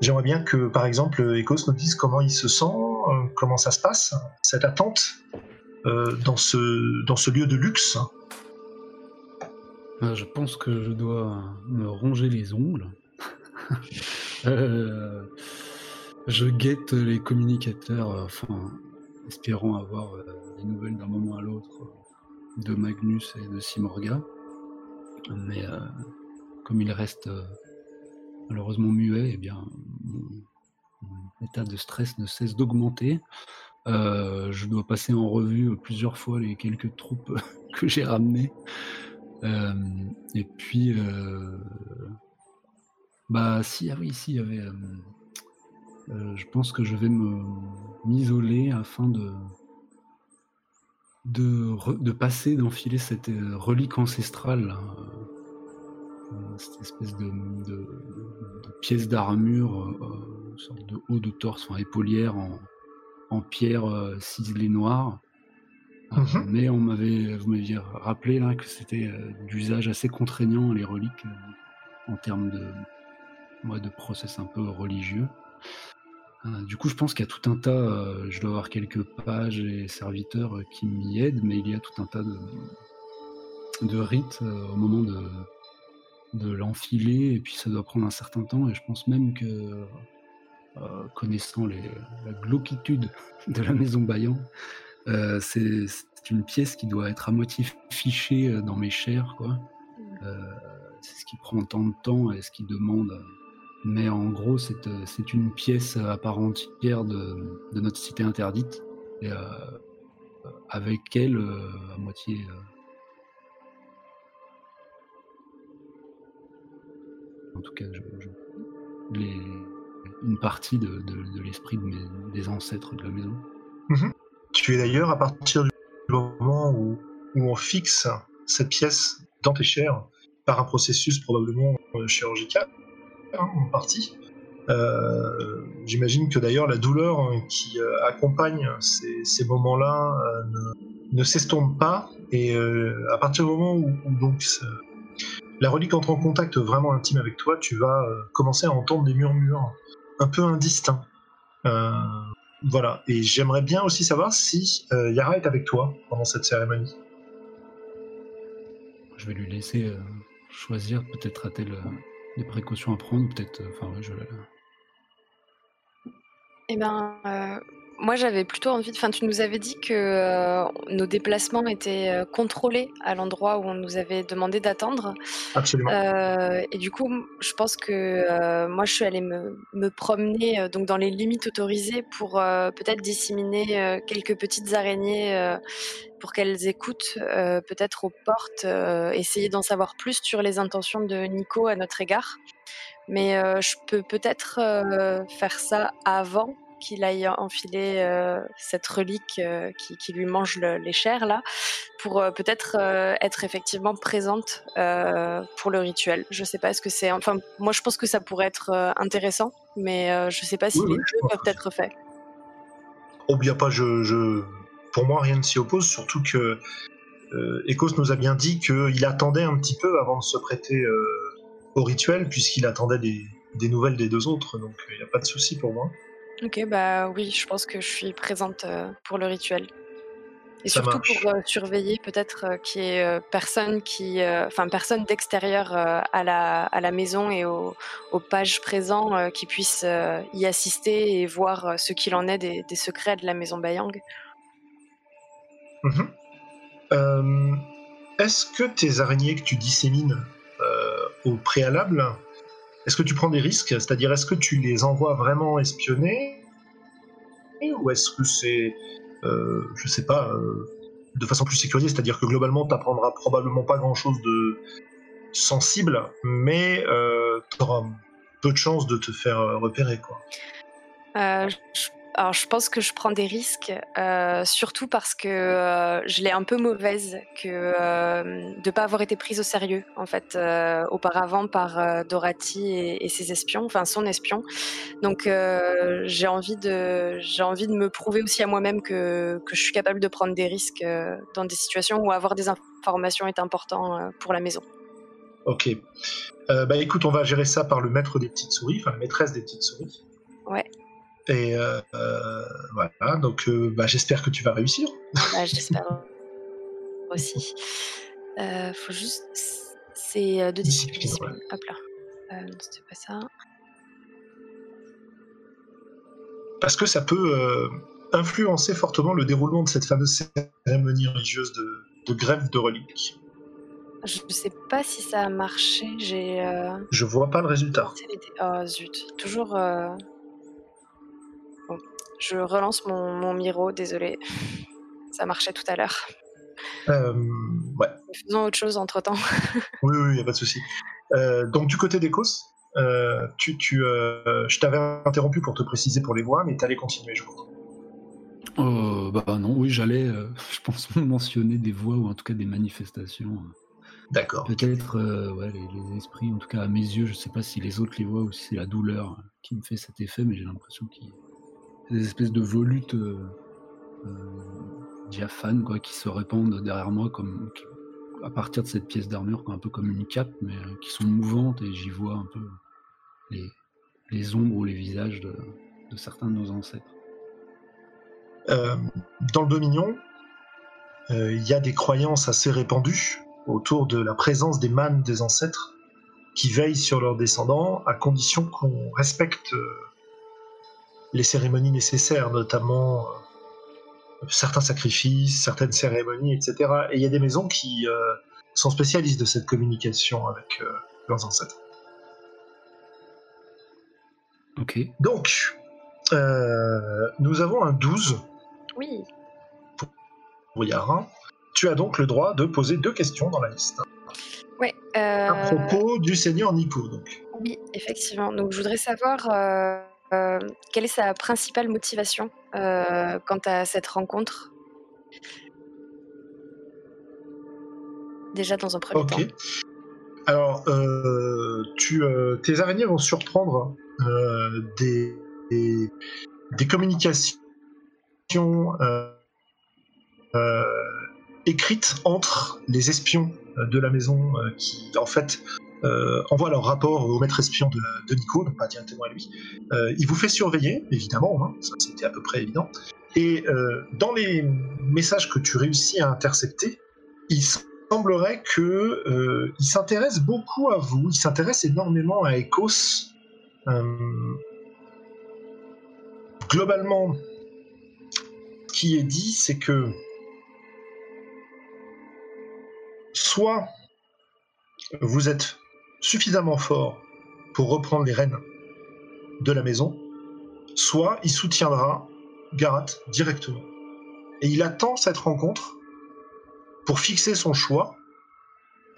J'aimerais bien que, par exemple, Ecos nous dise comment il se sent, euh, comment ça se passe, cette attente dans, ce, dans ce lieu de luxe. Je pense que je dois me ronger les ongles. je guette les communicateurs, enfin, espérant avoir euh, des nouvelles d'un moment à l'autre euh, de Magnus et de Simorga. Mais euh, comme il reste malheureusement muet, eh bien, mon, état de stress ne cesse d'augmenter. je dois passer en revue plusieurs fois les quelques troupes que j'ai ramenées. et puis, bah si, ah oui, si, il y avait euh, je pense que je vais m'isoler afin de, de, passer, d'enfiler cette euh, relique ancestrale, euh, cette espèce de, pièce d'armure, une sorte de haut de torse, enfin épaulière en, pierre ciselée noire. Mhm. Mais on m'avait, vous m'aviez rappelé là que c'était d'usage assez contraignant les reliques en termes de, de process un peu religieux. Euh, du coup, je pense qu'il y a tout un tas, euh, je dois avoir quelques pages et serviteurs euh, qui m'y aident, mais il y a tout un tas de, rites au moment de, l'enfiler, et puis ça doit prendre un certain temps, et je pense même que, connaissant la glauquitude de la maison Bayan, c'est une pièce qui doit être à moitié fichée dans mes chairs, quoi. c'est ce qui prend tant de temps et ce qui demande. Mais en gros, c'est euh, une pièce à part entière de, notre cité interdite. Euh, avec elle, euh, à moitié. euh, en tout cas, une partie de, l'esprit des ancêtres de la maison. Tu es d'ailleurs à partir du moment où, on fixe cette pièce dans tes chairs par un processus probablement euh, chirurgical en partie. Euh, J'imagine que d'ailleurs la douleur euh, qui euh, accompagne ces, moments-là ne, ne s'estompe pas et à partir du moment où, donc la relique entre en contact vraiment intime avec toi, tu vas commencer à entendre des murmures un peu indistincts. Voilà, et j'aimerais bien aussi savoir si Yara est avec toi pendant cette cérémonie. Je vais lui laisser choisir. Peut-être a-t-elle des précautions à prendre. Peut-être. euh, Enfin, je Eh ben, euh, moi j'avais plutôt envie. Enfin, tu nous avais dit que euh, nos déplacements étaient euh, contrôlés à l'endroit où on nous avait demandé d'attendre. Absolument. Euh, et du coup, je pense que moi, je suis allée me, me promener donc dans les limites autorisées pour peut-être disséminer quelques petites araignées pour qu'elles écoutent, peut-être aux portes, essayer d'en savoir plus sur les intentions de Nico à notre égard. Mais je peux peut-être faire ça avant qu'il aille enfiler euh, cette relique euh, qui, qui lui mange le- les chairs là, pour euh, peut-être être effectivement présente pour le rituel. Je sais pas, est-ce que c'est, enfin, moi je pense que ça pourrait être intéressant, mais je sais pas si Oui, les oui, deux peuvent être faits. Oh, bien pas, je, je... pour moi, rien ne s'y oppose, surtout que Ecos nous a bien dit qu'il attendait un petit peu avant de se prêter au rituel, puisqu'il attendait des, des nouvelles des deux autres, donc il n'y a pas de souci pour moi. Ok, bah oui, je pense que je suis présente euh, pour le rituel. Et Ça surtout marche. pour euh, surveiller peut-être euh, qu'il y ait euh, personne qui, enfin personne d'extérieur à la à la maison et aux, aux pages présents qui puissent euh, y assister et voir ce qu'il en est des, des secrets de la maison Bayang. Euh, Est-ce que tes araignées que tu dissémines au préalable, est-ce que tu prends des risques? C'est-à-dire, est-ce que tu les envoies vraiment espionner? Ou est-ce que c'est, euh, je sais pas, euh, de façon plus sécurisée C'est-à-dire que globalement, tu n'apprendras probablement pas grand-chose de sensible, mais tu auras peu de chances de te faire euh, repérer. Quoi. Euh, alors, je pense que je prends des risques, euh, surtout parce que euh, je l'ai un peu mauvaise que euh, de pas avoir été prise au sérieux, en fait, euh, auparavant par Dorothy et, et ses espions, enfin son espion. Donc, j'ai envie de, j'ai envie de me prouver aussi à moi-même que, que je suis capable de prendre des risques dans des situations où avoir des informations est important pour la maison. Ok. Bah écoute, on va gérer ça par le maître des petites souris, enfin la maîtresse des petites souris. Ouais. Et euh, euh, voilà, donc euh, bah, j'espère que tu vas réussir. Bah, J'espère aussi. Euh, faut juste. C'est euh, de Discipline, discipline. Hop là. C'était pas ça. Parce que ça peut influencer fortement le déroulement de cette fameuse cérémonie religieuse de, de grève de reliques. Je sais pas si ça a marché. J'ai. Je vois pas le résultat. Oh zut. Toujours. Je relance mon, mon Miro, désolé. Ça marchait tout à l'heure. Euh, ouais, Faisons autre chose entre temps. oui, oui, y a pas de souci. Euh, donc du côté d'Ecos, euh, tu, tu, euh, je t'avais interrompu pour te préciser pour les voix, mais t'allais continuer, je crois. Euh, bah non, oui, j'allais, euh, je pense, mentionner des voix ou en tout cas des manifestations. D'accord. Peut-être euh, ouais, les, les esprits, en tout cas à mes yeux, je sais pas si les autres les voient ou si c'est la douleur qui me fait cet effet, mais j'ai l'impression qu'il des espèces de volutes euh, euh, diaphanes qui se répandent derrière moi à partir de cette pièce d'armure, un peu comme une cape, mais euh, qui sont mouvantes et j'y vois un peu les, ombres ou les visages de, certains de nos ancêtres. Euh, dans le Dominion, il y a des croyances assez répandues autour de la présence des mânes des ancêtres qui veillent sur leurs descendants à condition qu'on respecte les cérémonies nécessaires, notamment euh, certains sacrifices, certaines cérémonies, etc. Et il y a des maisons qui euh, sont spécialistes de cette communication avec, euh, leurs ancêtres. Ok. Donc, euh, nous avons un 12 Oui. pour Yara. Tu as donc le droit de poser deux questions dans la liste. Ouais. euh, À propos du seigneur Nico, donc. Oui, effectivement. Donc, je voudrais savoir euh, quelle est sa principale motivation euh, quant à cette rencontre? Déjà dans un premier temps. Ok. Alors, euh, tu, tes araignées vont surprendre des, des, des communications écrites entre les espions de la maison qui, en fait, euh, envoient leur rapport au maître espion de, Nico, donc pas directement à lui. Euh, il vous fait surveiller, évidemment, hein, ça c'était à peu près évident. Et euh, dans les messages que tu réussis à intercepter, il semblerait que il s'intéresse beaucoup à vous, il s'intéresse énormément à Ecos. Globalement, ce qui est dit, c'est que soit vous êtes suffisamment fort pour reprendre les rênes de la maison, soit il soutiendra Garat directement. Et il attend cette rencontre pour fixer son choix.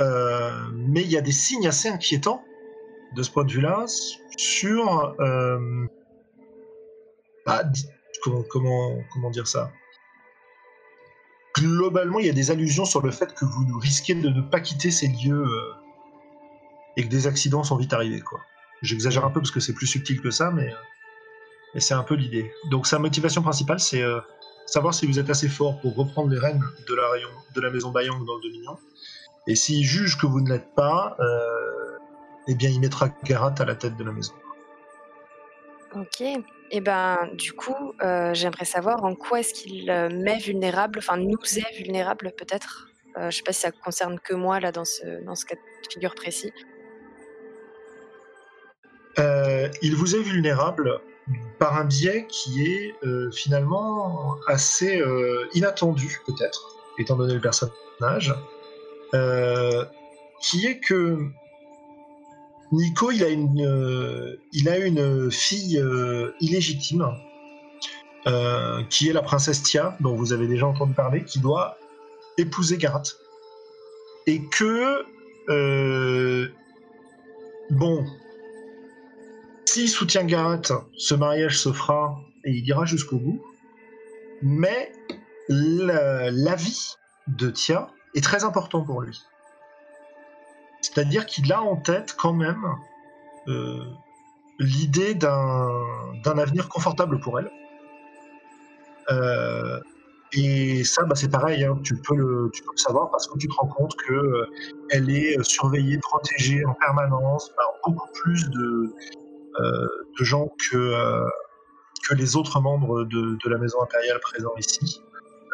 Euh, mais il y a des signes assez inquiétants de ce point de vue-là sur euh, bah, comment, comment dire ça? Globalement, il y a des allusions sur le fait que vous risquez de ne pas quitter ces lieux euh, et que des accidents sont vite arrivés. J'exagère un peu parce que c'est plus subtil que ça, mais, euh, c'est un peu l'idée. Donc sa motivation principale, c'est euh, savoir si vous êtes assez fort pour reprendre les rênes de la, maison Bayang dans le Dominion. Et s'il juge que vous ne l'êtes pas, euh, eh bien il mettra Garat à la tête de la maison. Ok. Et ben, du coup, j'aimerais savoir en quoi est-ce qu'il m'est vulnérable, enfin nous est vulnérable peut-être. Euh, je sais pas si ça concerne que moi là dans ce dans ce cas de figure précis. Euh, il vous est vulnérable par un biais qui est euh, finalement assez euh, inattendu, peut-être, étant donné le personnage, qui est que Nico, il a une, il a une fille illégitime, qui est la princesse Tia, dont vous avez déjà entendu parler, qui doit épouser Garat. Et que, bon, soutient Garat, ce mariage se fera et il ira jusqu'au bout. Mais la- l'avis de Tia est très important pour lui. C'est-à-dire qu'il a en tête quand même euh, l'idée d'un avenir confortable pour elle. Euh, et ça, bah, c'est pareil, hein, tu, peux le, tu peux le savoir parce que tu te rends compte que euh, est euh, surveillée, protégée en permanence beaucoup plus de, de gens que, euh, que les autres membres de, de la maison impériale présents ici,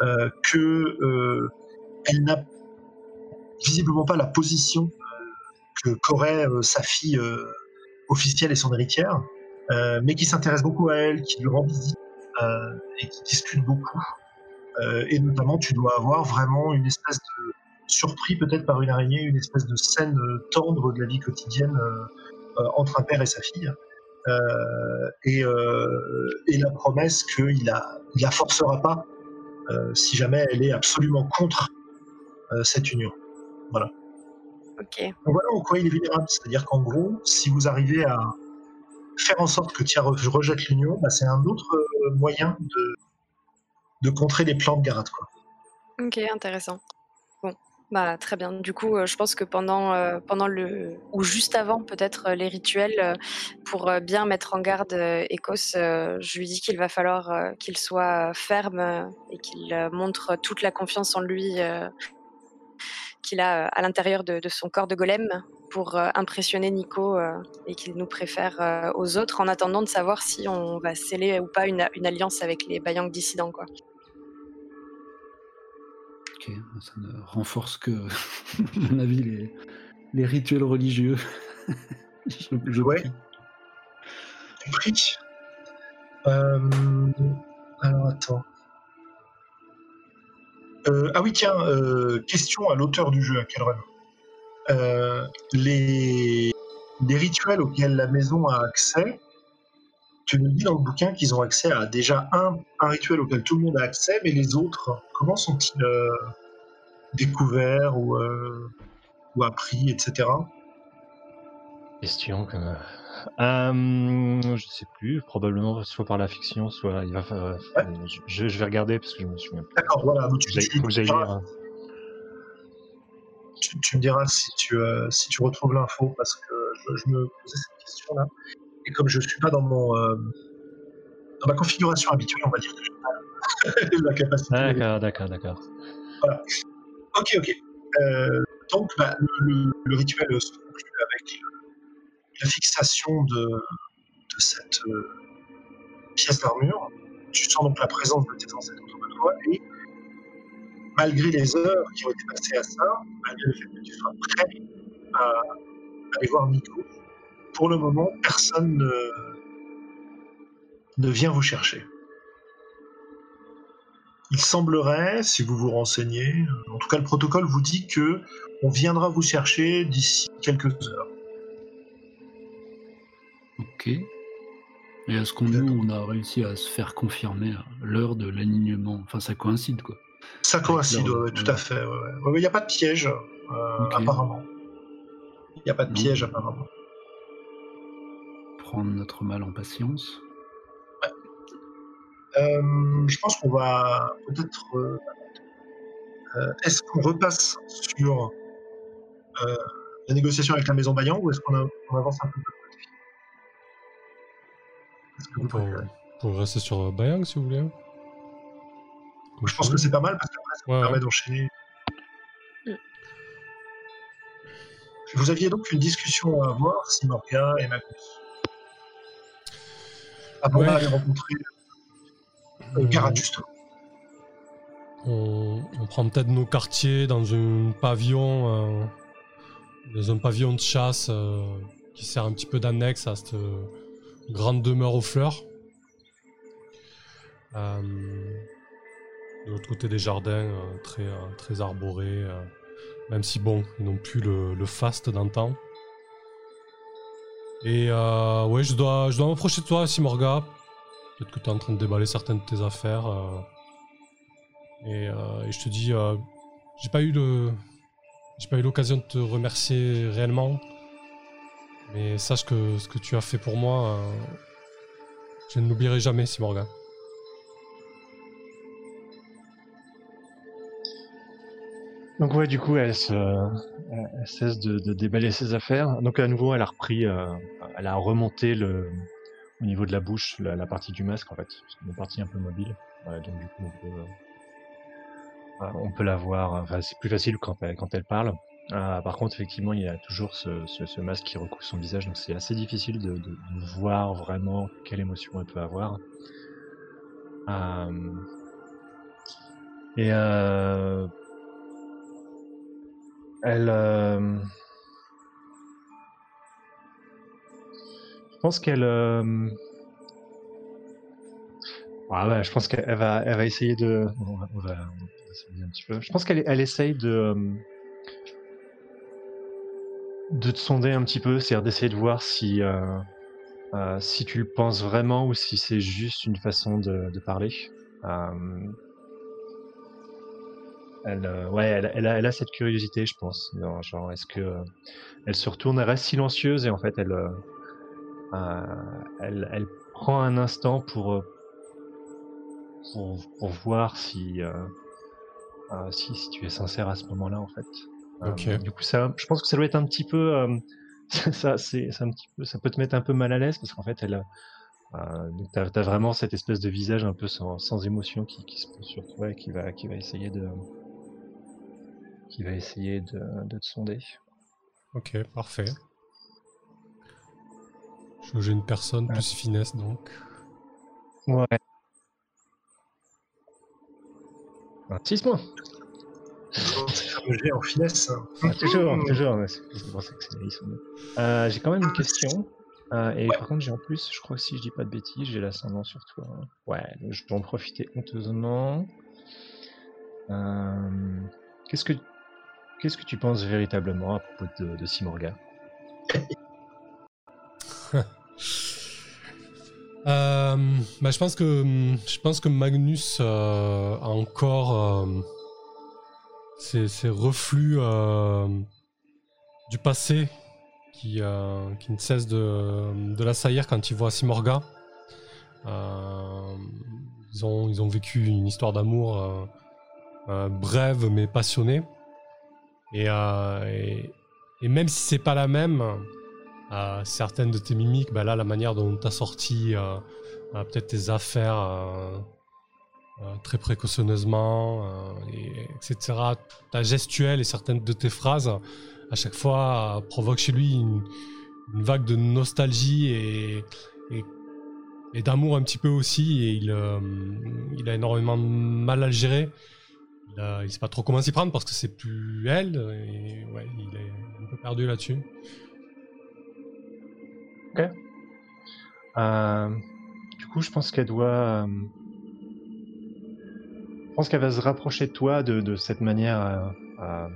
euh, que euh, elle n'a visiblement pas la position que qu'aurait sa fille officielle et son héritière, mais qui s'intéresse beaucoup à elle, qui lui rend visite et qui discute beaucoup. Et notamment, tu dois avoir vraiment une espèce de surpris peut-être par une araignée, une espèce de scène tendre de la vie quotidienne entre un père et sa fille. Euh, et, euh, et la promesse qu'il a, il la forcera pas euh, si jamais elle est absolument contre cette union. Ok. Donc voilà en quoi il est vulnérable. C'est-à-dire qu'en gros, si vous arrivez à faire en sorte que Tia re- rejette l'union, bah, c'est un autre moyen de, de contrer les plans de Garat. Quoi. Ok, intéressant. Bah très bien. Du coup, euh, je pense que pendant, euh, pendant le ou juste avant peut-être euh, les rituels, pour bien mettre en garde Ecos, je lui dis qu'il va falloir qu'il soit ferme et qu'il montre toute la confiance en lui qu'il a à l'intérieur de, son corps de golem pour impressionner Nico et qu'il nous préfère aux autres en attendant de savoir si on va sceller ou pas une, une alliance avec les Bayang dissidents. Quoi. Ça ne renforce que, à mon avis, les, les rituels religieux. je, je Ouais. prie. Euh, Alors attends. Euh, ah oui, tiens, euh, question à l'auteur du jeu, à euh, les, les rituels auxquels la maison a accès, tu nous dis dans le bouquin qu'ils ont accès à déjà un, un rituel auquel tout le monde a accès, mais les autres, comment sont-ils euh, découverts ou, euh, ou appris, etc. Question que. Euh, je sais plus, probablement soit par la fiction, soit il va falloir- Ouais. je, je vais regarder parce que je me souviens plus. D'accord, voilà. donc tu, Faut que j'aille- lire. hein. tu- tu me diras si tu, euh, si tu retrouves l'info, parce que je, je me posais cette question-là. Et comme je suis pas dans mon euh, dans ma configuration habituelle, on va dire que j'ai pas la capacité. D'accord, d'accord, d'accord. Ok, ok. Euh, donc, bah, le, le- le rituel se conclut avec la fixation de, de cette euh, pièce d'armure. Tu sens donc la présence de tes ancêtres autour de toi et malgré les heures qui ont été passées à ça, malgré le fait que tu sois prêt à aller voir Nico, pour le moment, personne ne, ne vient vous chercher. Il semblerait, si vous vous renseignez, en tout cas le protocole vous dit que on viendra vous chercher d'ici quelques heures. Ok. Et est-ce qu'on nous, on a réussi à se faire confirmer l'heure de l'alignement? Enfin, ça coïncide, quoi. Ça coïncide, l'heure, ouais, tout ouais. à fait. Il n'y a pas de piège, euh, apparemment. Il n'y a pas de piège, apparemment. Prendre notre mal en patience. Euh, je pense qu'on va peut-être. euh, euh, est-ce qu'on repasse sur euh, la négociation avec la maison Bayang ou est-ce qu'on a- on avance un peu de côté Est-ce que On vous peut, préférez? on peut rester sur Bayang si vous voulez. Comme Je pense que c'est pas mal parce qu'après ça Ouais, permet d'enchaîner. Mm. Vous aviez donc une discussion à avoir, Simorga et Magnus. Avant Ouais. d'aller rencontrer euh, Euh, justement. on, on prend peut-être nos quartiers dans un pavillon, euh, dans un pavillon de chasse euh, qui sert un petit peu d'annexe à cette grande demeure aux fleurs. De l'autre côté des jardins, très, très arborés, même si bon, ils n'ont plus le, le faste d'antan. Et euh, ouais, je dois, je dois m'approcher de toi, Simorga. Peut-être que tu es en train de déballer certaines de tes affaires. euh, et, euh, et je te dis, euh, j'ai pas eu le, j'ai pas eu l'occasion de te remercier réellement, mais sache que ce que tu as fait pour moi, euh, je ne l'oublierai jamais, Simorga. Donc ouais, du coup, elle, se, elle cesse de, déballer ses affaires. Donc à nouveau, elle a repris, euh, elle a remonté le, au niveau de la bouche, la, partie du masque en fait, est partie un peu mobile. Donc du coup, on peut, euh, on peut la voir. Enfin, c'est plus facile quand elle, quand elle parle. Euh, par contre, effectivement, il y a toujours ce, ce, masque qui recouvre son visage, donc c'est assez difficile de, de, voir vraiment quelle émotion elle peut avoir. Euh, et euh, elle. euh, Je pense qu'elle. euh, Ouais, je pense qu'elle elle va, elle va essayer de. On va, on va- un petit peu. Je pense qu'elle elle essaye de. euh, de te sonder un petit peu, c'est-à-dire d'essayer de voir si. euh, euh, si tu le penses vraiment ou si c'est juste une façon de, de parler. Euh, elle, euh, ouais, elle, elle a, elle a cette curiosité, je pense. Genre, genre, est-ce que euh, elle se retourne, elle reste silencieuse et en fait, elle, euh, euh, elle, elle prend un instant pour euh, pour, pour voir si, euh, si si tu es sincère à ce moment-là, en fait. Euh, Ok. du coup, ça, je pense que ça doit être un petit peu, ça, c'est, un petit peu, ça peut te mettre un peu mal à l'aise parce qu'en fait, elle, euh, donc t'as, t'as vraiment cette espèce de visage un peu sans, sans émotion qui, qui se pose sur toi et qui va, qui va essayer de, qui va essayer de, de te sonder. Ok, parfait. Je j'ai une personne Ouais. plus finesse donc. Ouais. 6 points. C'est fameux jet en finesse. Ah, toujours, toujours. C'est c'est pour ça que c'est- ils sont bons. Euh, j'ai quand même une question. Euh, et par contre, j'ai en plus, je crois que si je dis pas de bêtises, j'ai l'ascendant sur toi. Ouais, donc je peux en profiter honteusement. Euh, qu'est-ce que qu'est-ce que tu penses véritablement à propos de, Simorga Euh, bah, je pense que je pense que Magnus euh, a encore euh, ces, reflux du passé qui, qui ne cessent de, de l'assaillir quand il voit Simorga. Ils, ont, ils ont vécu une histoire d'amour brève mais passionnée. Et, euh, et, même si c'est pas la même, euh, certaines de tes mimiques, bah là, la manière dont tu as sorti euh, peut-être tes affaires très précautionneusement, et, etc. Ta gestuelle et certaines de tes phrases, à chaque fois, provoquent chez lui une, vague de nostalgie et, d'amour un petit peu aussi. Et il, a énormément mal à le gérer. Il, a- il sait pas trop comment s'y prendre parce que c'est plus elle. Et ouais, il est un peu perdu là-dessus. Euh, du coup, je pense qu'elle doit. euh, Je pense qu'elle va se rapprocher de toi de, cette manière euh,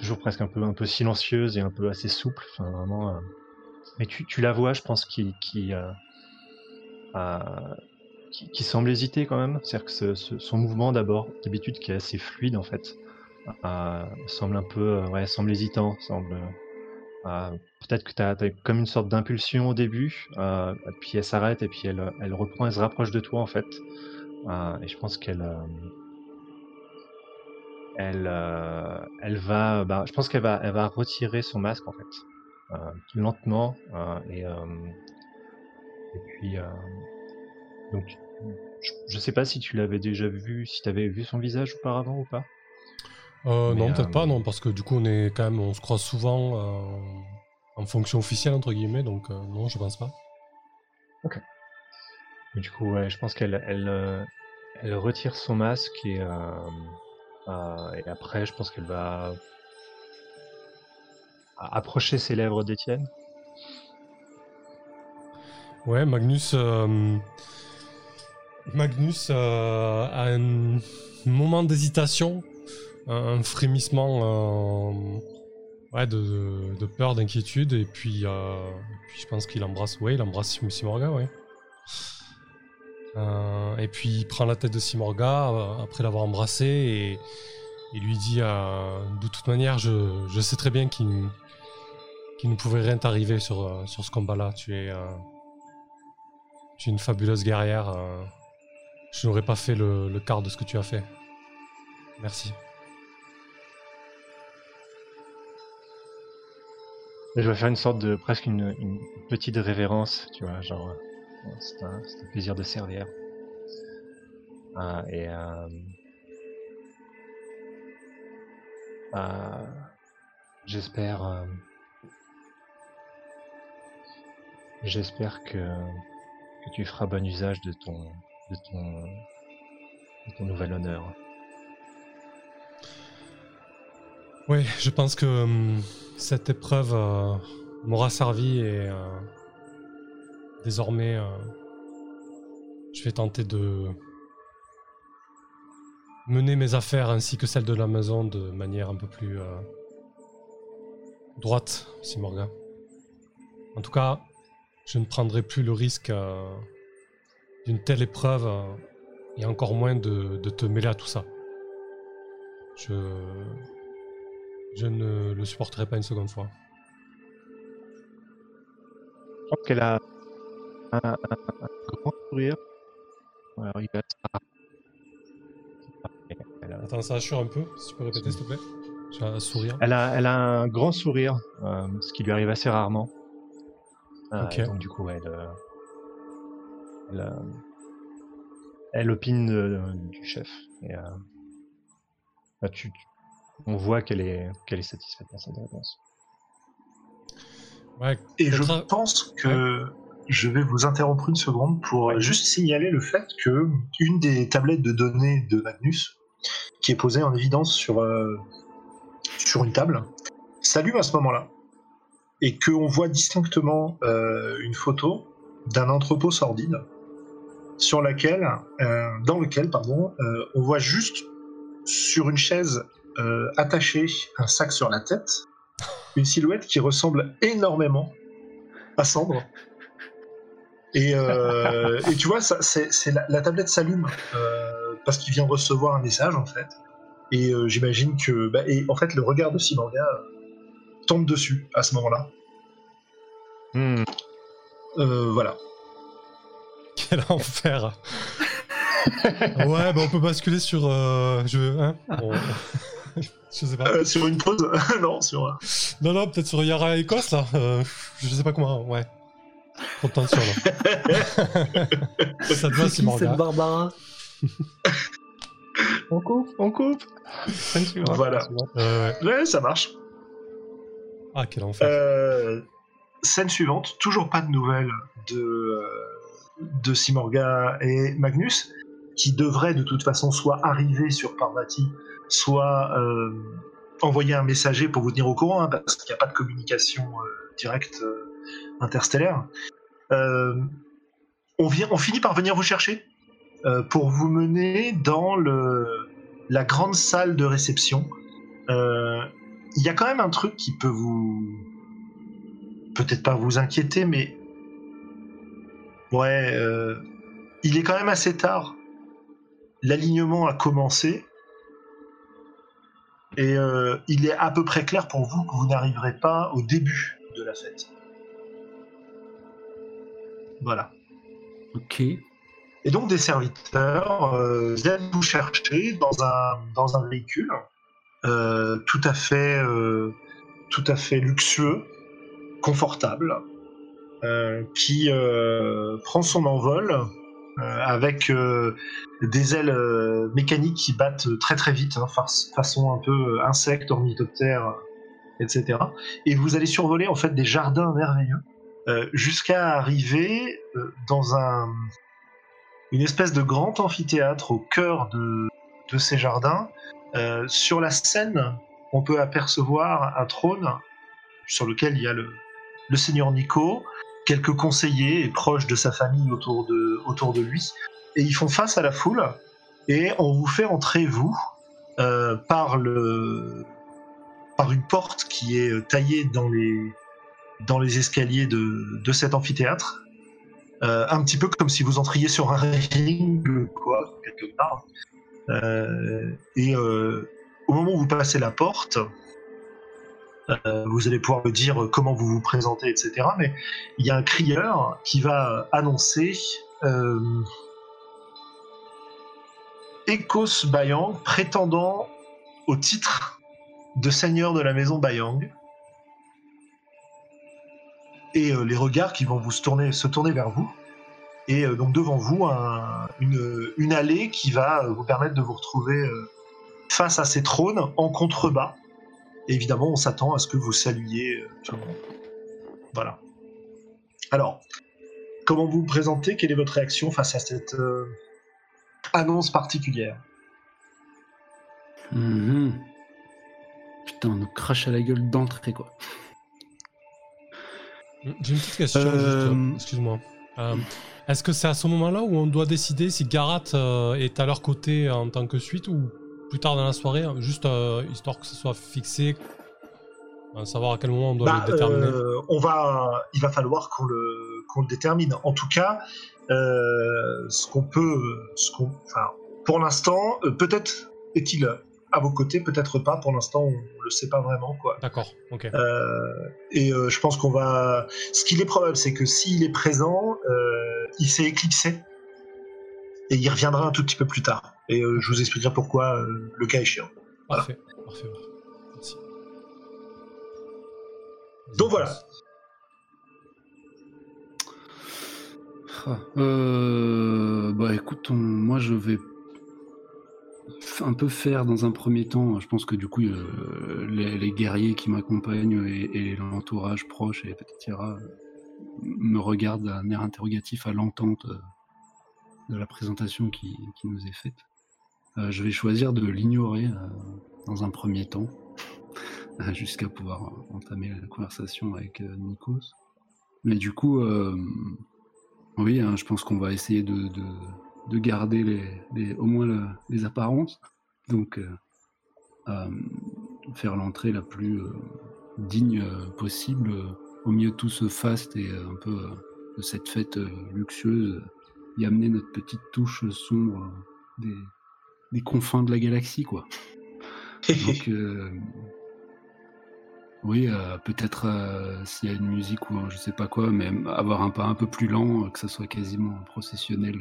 toujours presque un peu, un peu silencieuse et un peu assez souple. Enfin, Mais tu, tu la vois, je pense, qui, qui, qui, semble hésiter quand même. C'est-à-dire que son mouvement d'abord, d'habitude, qui est assez fluide en fait, euh, semble un peu, euh, ouais, semble hésitant, semble. euh, Peut-être que tu as, comme une sorte d'impulsion au début, puis elle s'arrête et puis elle, elle reprend, elle se rapproche de toi en fait. Et je pense qu'elle, elle, elle va, bah, je pense qu'elle va, elle va retirer son masque en fait, lentement et, et puis donc je, je sais pas si tu l'avais déjà vu, si tu avais vu son visage auparavant ou pas. Euh, non, peut-être euh, pas, non, parce que du coup, on est quand même, on se croise souvent euh, en fonction officielle entre guillemets, donc non, je pense pas. Mais du coup, ouais, je pense qu'elle elle, elle retire son masque et, euh, et après, je pense qu'elle va approcher ses lèvres d'Étienne. Ouais, Magnus, euh, Magnus euh, a un moment d'hésitation, un, frémissement euh, ouais, de, peur, d'inquiétude, et puis, euh, je pense qu'il embrasse, il embrasse Simorga, et puis il prend la tête de Simorga après l'avoir embrassé et il lui dit de toute manière, je, sais très bien qu'il ne pouvait rien t'arriver sur, ce es, euh, tu es une fabuleuse guerrière. Je n'aurais pas fait le, le quart de ce que tu as fait. Merci. Je vais faire une sorte de presque une, une petite révérence, tu vois, genre euh, c'est un, plaisir de servir. Euh, et euh, j'espère, j'espère que, que tu feras bon usage de ton, de ton, nouvel honneur. Oui, je pense que hum, cette épreuve euh, m'aura servi et euh, désormais, euh, je vais tenter de mener mes affaires ainsi que celles de la maison de manière un peu plus euh, droite, Simorga. En tout cas, je ne prendrai plus le risque euh, d'une telle épreuve euh, et encore moins de, de te mêler à tout ça. Je, je ne le supporterai pas une seconde fois. Je pense qu'elle a un, un- un grand sourire. Alors, il va- Elle a, Attends, ça assure un peu, si tu peux répéter s'il te plaît. J'ai un sourire. elle a, elle a un grand sourire, euh, ce qui lui arrive assez rarement. Euh, donc du coup, elle, euh, elle, euh, elle opine du chef. Et, euh, bah, tu, tu- on voit qu'elle est, qu'elle est satisfaite par cette réponse. Ouais, Et je pense que je vais vous interrompre une seconde pour juste signaler le fait que une des tablettes de données de Magnus, qui est posée en évidence sur, euh, sur une table, s'allume à ce moment-là. Et qu'on voit distinctement euh, une photo d'un entrepôt sordide sur laquelle, euh, dans lequel pardon, euh, on voit juste sur une chaise euh, attaché un sac sur la tête, une silhouette qui ressemble énormément à Cendre. Et, et tu vois, ça, c'est, c'est la, la tablette s'allume parce qu'il vient recevoir un message en fait. Et j'imagine que, bah, et en fait, le regard de Simanga tombe dessus à ce moment-là. Hmm. Voilà. Quel enfer Ouais, bah on peut basculer sur. euh, je. Hein Je sais pas. Euh, sur une pause Non, sur. euh, Non, non, peut-être sur Yara Écosse là. Euh, je sais pas comment. Ouais. Trop de tension là. Ça te va, C'est Simon cette Barbara On coupe, on coupe. Voilà. Euh, ouais. Ouais, ça marche. Ah, quel enfer. Euh, scène suivante, toujours pas de nouvelles de, euh, de Simorga et Magnus, qui devraient de toute façon soit arriver sur Parvati, soit euh, envoyer un messager pour vous tenir au courant, hein, parce qu'il n'y a pas de communication euh, directe euh, interstellaire. On, vient, on finit par venir vous chercher pour vous mener dans le, la grande salle de réception. Il y a quand même un truc qui peut vous peut-être pas vous inquiéter, mais ouais, euh, il est quand même assez tard. L'alignement a commencé et euh, il est à peu près clair pour vous que vous n'arriverez pas au début de la fête. Voilà. Ok. Et donc des serviteurs euh, viennent vous chercher dans un, dans un véhicule euh, tout à fait tout à fait luxueux, confortable, qui euh, prend son envol euh, avec euh, des ailes euh, mécaniques qui battent très très vite, hein, fa- façon un peu euh, insecte, ornithoptère, etc. Et vous allez survoler en fait des jardins merveilleux euh, jusqu'à arriver euh, dans un une espèce de grand amphithéâtre au cœur de, de ces jardins. Euh, sur la scène, on peut apercevoir un trône sur lequel il y a le, le seigneur Nico, quelques conseillers et proches de sa famille autour de, autour de lui, et ils font face à la foule, et on vous fait entrer, vous, euh, par, le, par une porte qui est taillée dans les, dans les escaliers de, de cet amphithéâtre. Euh, un petit peu comme si vous entriez sur un ring, quoi, quelque part. Euh, et au moment où vous passez la porte, euh, vous allez pouvoir me dire comment vous vous présentez, etc. Mais il y a un crieur qui va annoncer euh, Ekos Bayang, prétendant au titre de seigneur de la maison Bayang. Et euh, les regards qui vont vous se tourner, se tourner vers vous. Et euh, donc devant vous, un- une, allée qui va vous permettre de vous retrouver face à ces trônes en contrebas. Et évidemment, on s'attend à ce que vous saluiez euh, tout le monde. Voilà. Alors, comment vous vous présentez? Quelle est votre réaction face à cette euh, annonce particulière? Mhm. Putain, on nous crache à la gueule d'entrée, quoi. J'ai une petite question, Euh, euh, excuse-moi. Euh, Est-ce que c'est à ce moment-là où on doit décider si Garat euh, est à leur côté en tant que suite ou plus tard dans la soirée, juste euh, histoire que ce soit fixé, à savoir à quel moment on doit Bah, le déterminer euh, on va, il va falloir qu'on le, qu'on le détermine. En tout cas, euh, ce qu'on peut, ce qu'on, enfin, pour l'instant, peut-être est-il à vos côtés, peut-être pas. Pour l'instant, on, le sait pas vraiment, quoi. D'accord, ok. Et je pense qu'on va. Ce qu'il est probable, c'est que s'il est présent, il s'est éclipsé et il reviendra un tout petit peu plus tard. Et euh, je vous expliquerai pourquoi euh, le cas échéant. voilà. Parfait, parfait. parfait. Merci. Donc voilà. Ah, Euh, bah écoute, on- moi je vais un peu faire dans un premier temps. Je pense que du coup, euh, les, les guerriers qui m'accompagnent et, et l'entourage proche et etc. me regardent d'un air interrogatif à l'entente euh, de la présentation qui, qui nous est faite. Euh, je vais choisir de l'ignorer euh, dans un premier temps, jusqu'à pouvoir entamer la conversation avec euh, Nikos. Mais du coup, oui, hein, je pense qu'on va essayer de, de, de garder les, au moins le- les apparences. Donc, faire l'entrée la plus digne possible au milieu de tout ce faste et un peu de cette fête luxueuse, y amener notre petite touche sombre des, des confins de la galaxie, quoi. Donc, oui, euh, peut-être euh, s'il y a une musique ou je sais pas quoi, mais avoir un pas un peu plus lent, que ça soit quasiment processionnel.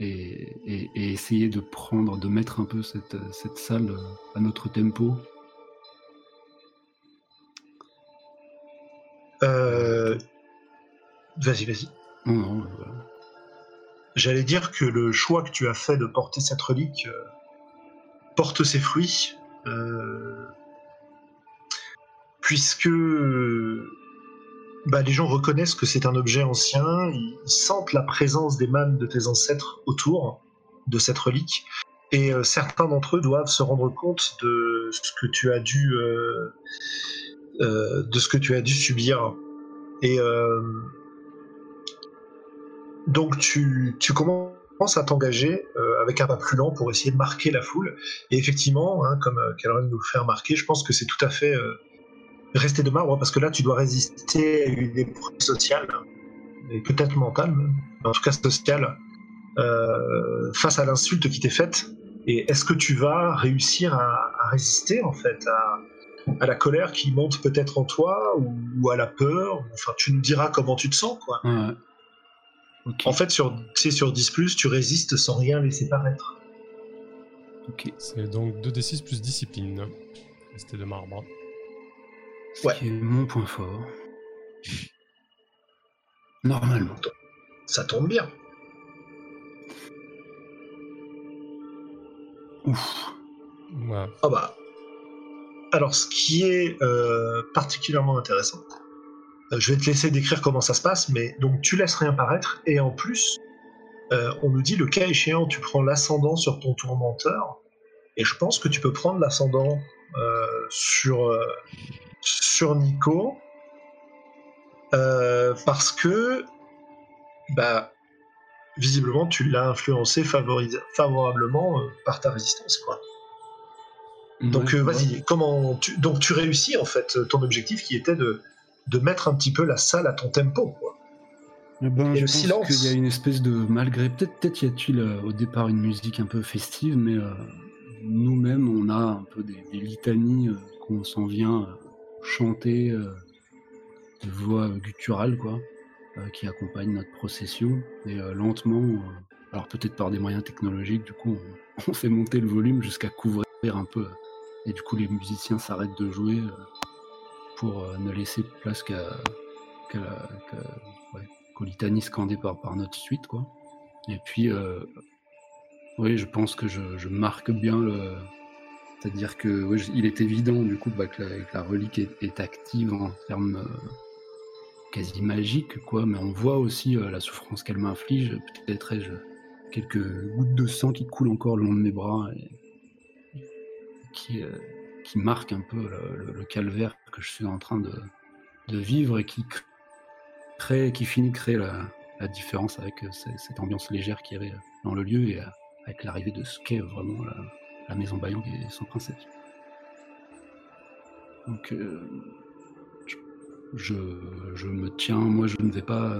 Euh, et, et, essayer de prendre, de mettre un peu cette, cette salle à notre tempo. Vas-y, vas-y. Non, non, voilà. J'allais dire que le choix que tu as fait de porter cette relique porte ses fruits euh, puisque bah, les gens reconnaissent que c'est un objet ancien, ils sentent la présence des mânes de tes ancêtres autour de cette relique, et euh, certains d'entre eux doivent se rendre compte de ce que tu as dû, euh, de ce que tu as dû subir. Et donc tu, commences à t'engager euh, avec un pas plus lent pour essayer de marquer la foule. Et effectivement, hein, comme euh, nous le fait remarquer, je pense que c'est tout à fait euh, rester de marbre, parce que là, tu dois résister à une épreuve sociale, et peut-être mentale, mais en tout cas sociale, face à l'insulte qui t'est faite. Et est-ce que tu vas réussir à, résister, en fait, à, la colère qui monte peut-être en toi, ou, à la peur? Enfin, tu nous diras comment tu te sens, quoi. En fait, sur, sur 10, tu résistes sans rien laisser paraître. Ok. C'est donc 2d6 plus discipline. C'était de marbre. Ouais. C'est mon point fort. Normalement. Ça tombe bien. Ouf. Ouais. Ah bah. Alors, ce qui est euh, particulièrement intéressant, je vais te laisser décrire comment ça se passe, mais donc tu laisses rien paraître, et en plus, euh, on nous dit le cas échéant, tu prends l'ascendant sur ton tourmenteur, et je pense que tu peux prendre l'ascendant euh, sur, sur Nico, parce que, bah, visiblement, tu l'as influencé favorablement par ta résistance, quoi. Donc vas-y, comment tu... donc tu réussis en fait ton objectif qui était de de mettre un petit peu la salle à ton tempo. Quoi. Eh ben, et le silence. Il y a une espèce de malgré peut-être peut-être y a-t-il euh, au départ une musique un peu festive, mais euh, nous-mêmes on a un peu des, litanies euh, qu'on s'en vient chanter de voix gutturale quoi, qui accompagnent notre procession et lentement. alors peut-être par des moyens technologiques, du coup on, on fait monter le volume jusqu'à couvrir un peu et du coup les musiciens s'arrêtent de jouer pour euh, ne laisser place qu'à qu litanie scandé par, notre suite. Quoi. Et puis, euh, oui, je pense que je, marque bien le. C'est-à-dire que oui, il est évident du coup bah, que, la, relique est, active en termes euh, quasi magiques, quoi, mais on voit aussi la souffrance qu'elle m'inflige. Peut-être ai-je quelques gouttes de sang qui coulent encore le long de mes bras qui, qui marque un peu le, calvaire que je suis en train de, vivre et qui crée, qui finit créer la, différence avec euh, cette ambiance légère qui est dans le lieu et euh, avec l'arrivée de ce qu'est vraiment la, maison Bayang et son princesse. Donc, euh, je, me tiens, moi je ne vais pas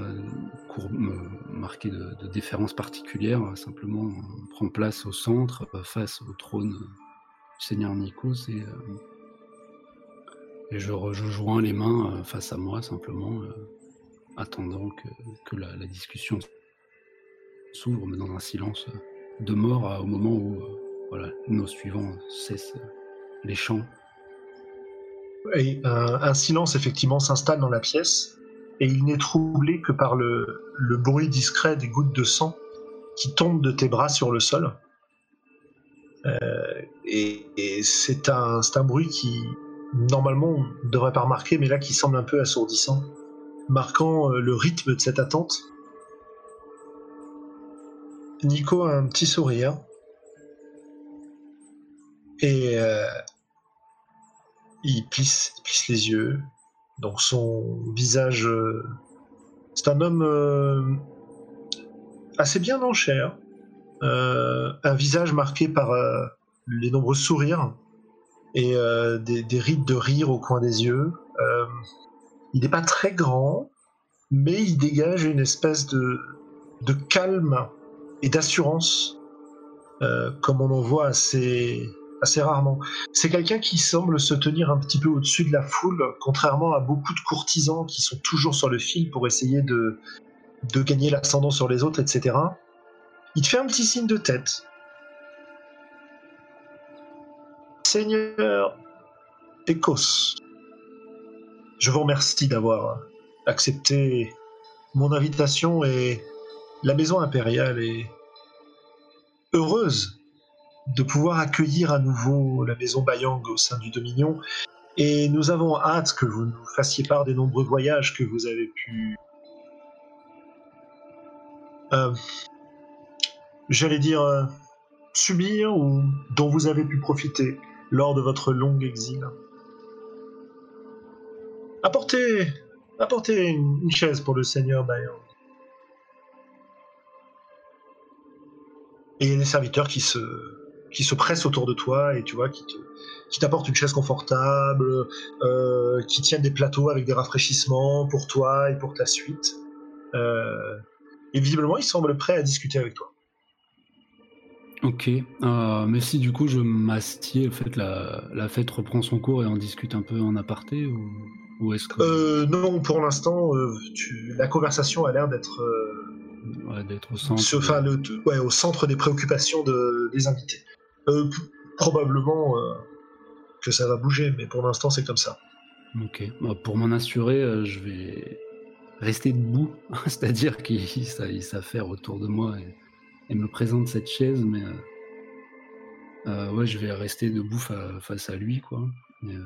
me marquer de, de, déférence particulière, simplement on prend place au centre, face au trône Seigneur Nikos et, euh, et je, rejoins les mains euh, face à moi simplement, euh, attendant que, la, discussion s'ouvre, mais dans un silence de mort au moment où voilà, nos suivants cessent les chants. Et un, silence effectivement s'installe dans la pièce et il n'est troublé que par le, le bruit discret des gouttes de sang qui tombent de tes bras sur le sol. Et, c'est un, un bruit qui, normalement, on ne devrait pas remarquer, mais là qui semble un peu assourdissant, marquant euh, le rythme de cette attente. Nico a un petit sourire. Et euh, il, plisse, plisse, les yeux. Donc son visage... c'est un homme assez bien en chair euh, un visage marqué par euh, les nombreux sourires et euh, des, des rides de rire au coin des yeux. Euh, il n'est pas très grand, mais il dégage une espèce de, de calme et d'assurance, euh, comme on en voit assez, assez rarement. C'est quelqu'un qui semble se tenir un petit peu au-dessus de la foule, contrairement à beaucoup de courtisans qui sont toujours sur le fil pour essayer de, de gagner l'ascendant sur les autres, etc. Il te fait un petit signe de tête. Seigneur. Écosse, je vous remercie d'avoir accepté mon invitation et la maison impériale est heureuse de pouvoir accueillir à nouveau la maison Bayang au sein du Dominion. Et nous avons hâte que vous nous fassiez part des nombreux voyages que vous avez pu euh, j'allais dire euh, subir ou dont vous avez pu profiter lors de votre long exil. Apportez, une, chaise pour le seigneur Bayang. Et il y a des serviteurs qui se, pressent autour de toi et tu vois, qui t'apportent une chaise confortable, euh, qui tiennent des plateaux avec des rafraîchissements pour toi et pour ta suite. Euh, et visiblement, ils semblent prêts à discuter avec toi. Ok, euh, mais si du coup je m'astiais, en fait la, la fête reprend son cours et on discute un peu en aparté ou, ou est-ce que Euh, non, pour l'instant, euh, tu- la conversation a l'air d'être ouais, d'être au centre ce- enfin, le- ouais, au centre des préoccupations de- des invités. Probablement que ça va bouger, mais pour l'instant, c'est comme ça. Ok, Bah, pour m'en assurer, je vais rester debout, c'est-à-dire qu'il s'a- il s'affaire autour de moi et, et me présente cette chaise, mais euh, euh, ouais, je vais rester debout fa- face à lui, quoi. Euh,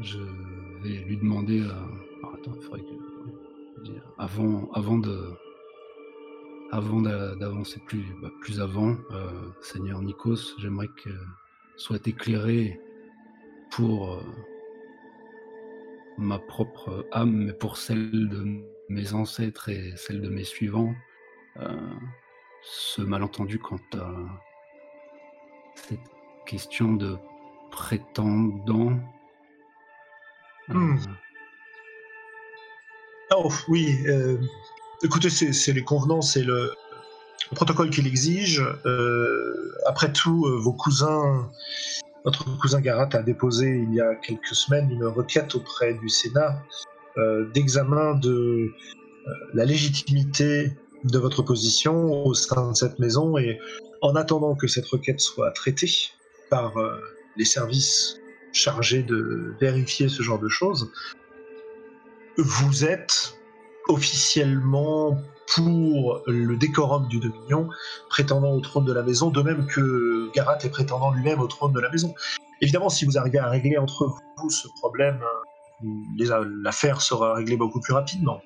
je vais lui demander. attends, faudrait que. Avant, avant de. Avant d'a- d'avancer plus, bah, plus avant, Seigneur Nikos, j'aimerais que soit éclairé pour ma propre âme, mais pour celle de mes ancêtres et celle de mes suivants, ce malentendu quant à cette question de prétendant. euh. Oh, oui. euh, écoutez, c'est les convenances et le, le protocole qui l'exige. Euh, après tout, euh, vos cousins, votre cousin Garat a déposé il y a quelques semaines une requête auprès du Sénat euh, d'examen de euh, la légitimité de votre position au sein de cette maison et en attendant que cette requête soit traitée par euh, les services chargés de vérifier ce genre de choses, vous êtes officiellement pour le décorum du Dominion, prétendant au trône de la maison, de même que Garat est prétendant lui-même au trône de la maison. Évidemment, si vous arrivez à régler entre vous ce problème, euh, l'affaire sera réglée beaucoup plus rapidement.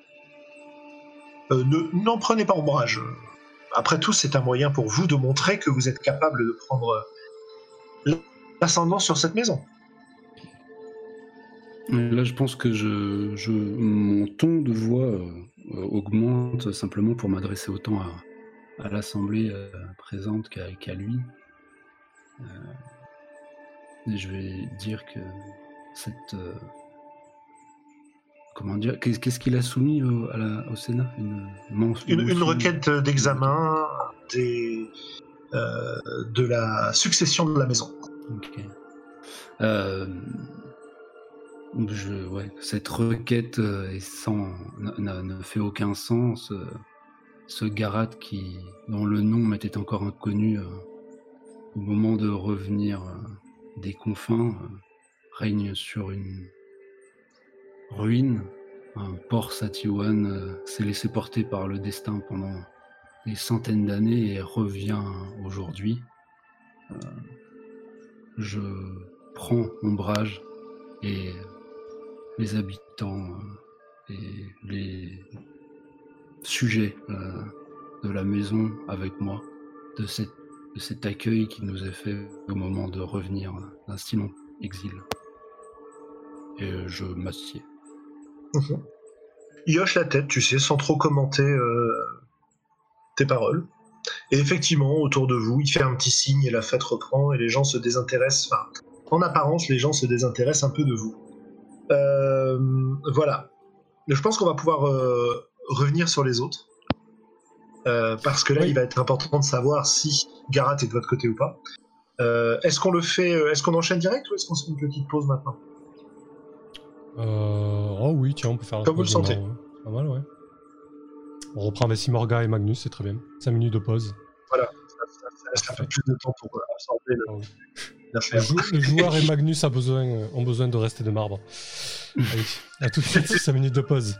Euh, ne- N'en prenez pas ombrage. Après tout, c'est un moyen pour vous de montrer que vous êtes capable de prendre l'ascendant sur cette maison. Là, je pense que je, mon ton de voix euh, euh, augmente simplement pour m'adresser autant à, l'assemblée euh, présente qu'à lui. Euh, et je vais dire que cette. Euh, comment dire Qu'est- Qu'est-ce qu'il a soumis au, à la- au Sénat? Une, requête d'examen des, euh, de la succession de la maison. Ok. Euh, je, ouais, cette requête euh, est sans, ne fait aucun sens. euh, ce Garat qui, dont le nom m'était encore inconnu euh, au moment de revenir euh, des confins, euh, règne sur une ruine. Un port Satiwan euh, s'est laissé porter par le destin pendant des centaines d'années et revient aujourd'hui. Euh, je prends ombrage et les habitants euh, et les sujets de la maison avec moi, de, de cet accueil qui nous est fait au moment de revenir d'un si long exil. Et je m'assieds. Il hoche la tête, tu sais, sans trop commenter euh, tes paroles. Et effectivement, autour de vous, il fait un petit signe et la fête reprend et les gens se désintéressent. Enfin, en apparence, les gens se désintéressent un peu de vous. Euh, voilà. Je pense qu'on va pouvoir euh, revenir sur les autres. Euh, parce que là, Oui. il va être important de savoir si Garat est de votre côté ou pas. Est-ce qu'on le fait, est-ce qu'on enchaîne direct ou est-ce qu'on se fait une petite pause maintenant? Oh oui, tiens, on peut faire la Comme vous le sentez. ouais. Pas mal, ouais. On reprend avec Simorga et Magnus, c'est très bien. 5 minutes de pause. ça, ça- ça fait plus de temps pour euh, absorber le- Ah oui. Le, l'affaire. jou- le joueur et Magnus a besoin, euh, ont besoin de rester de marbre. Allez, à tout de suite, 5 minutes de pause.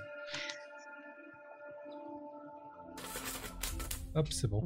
Hop, c'est bon.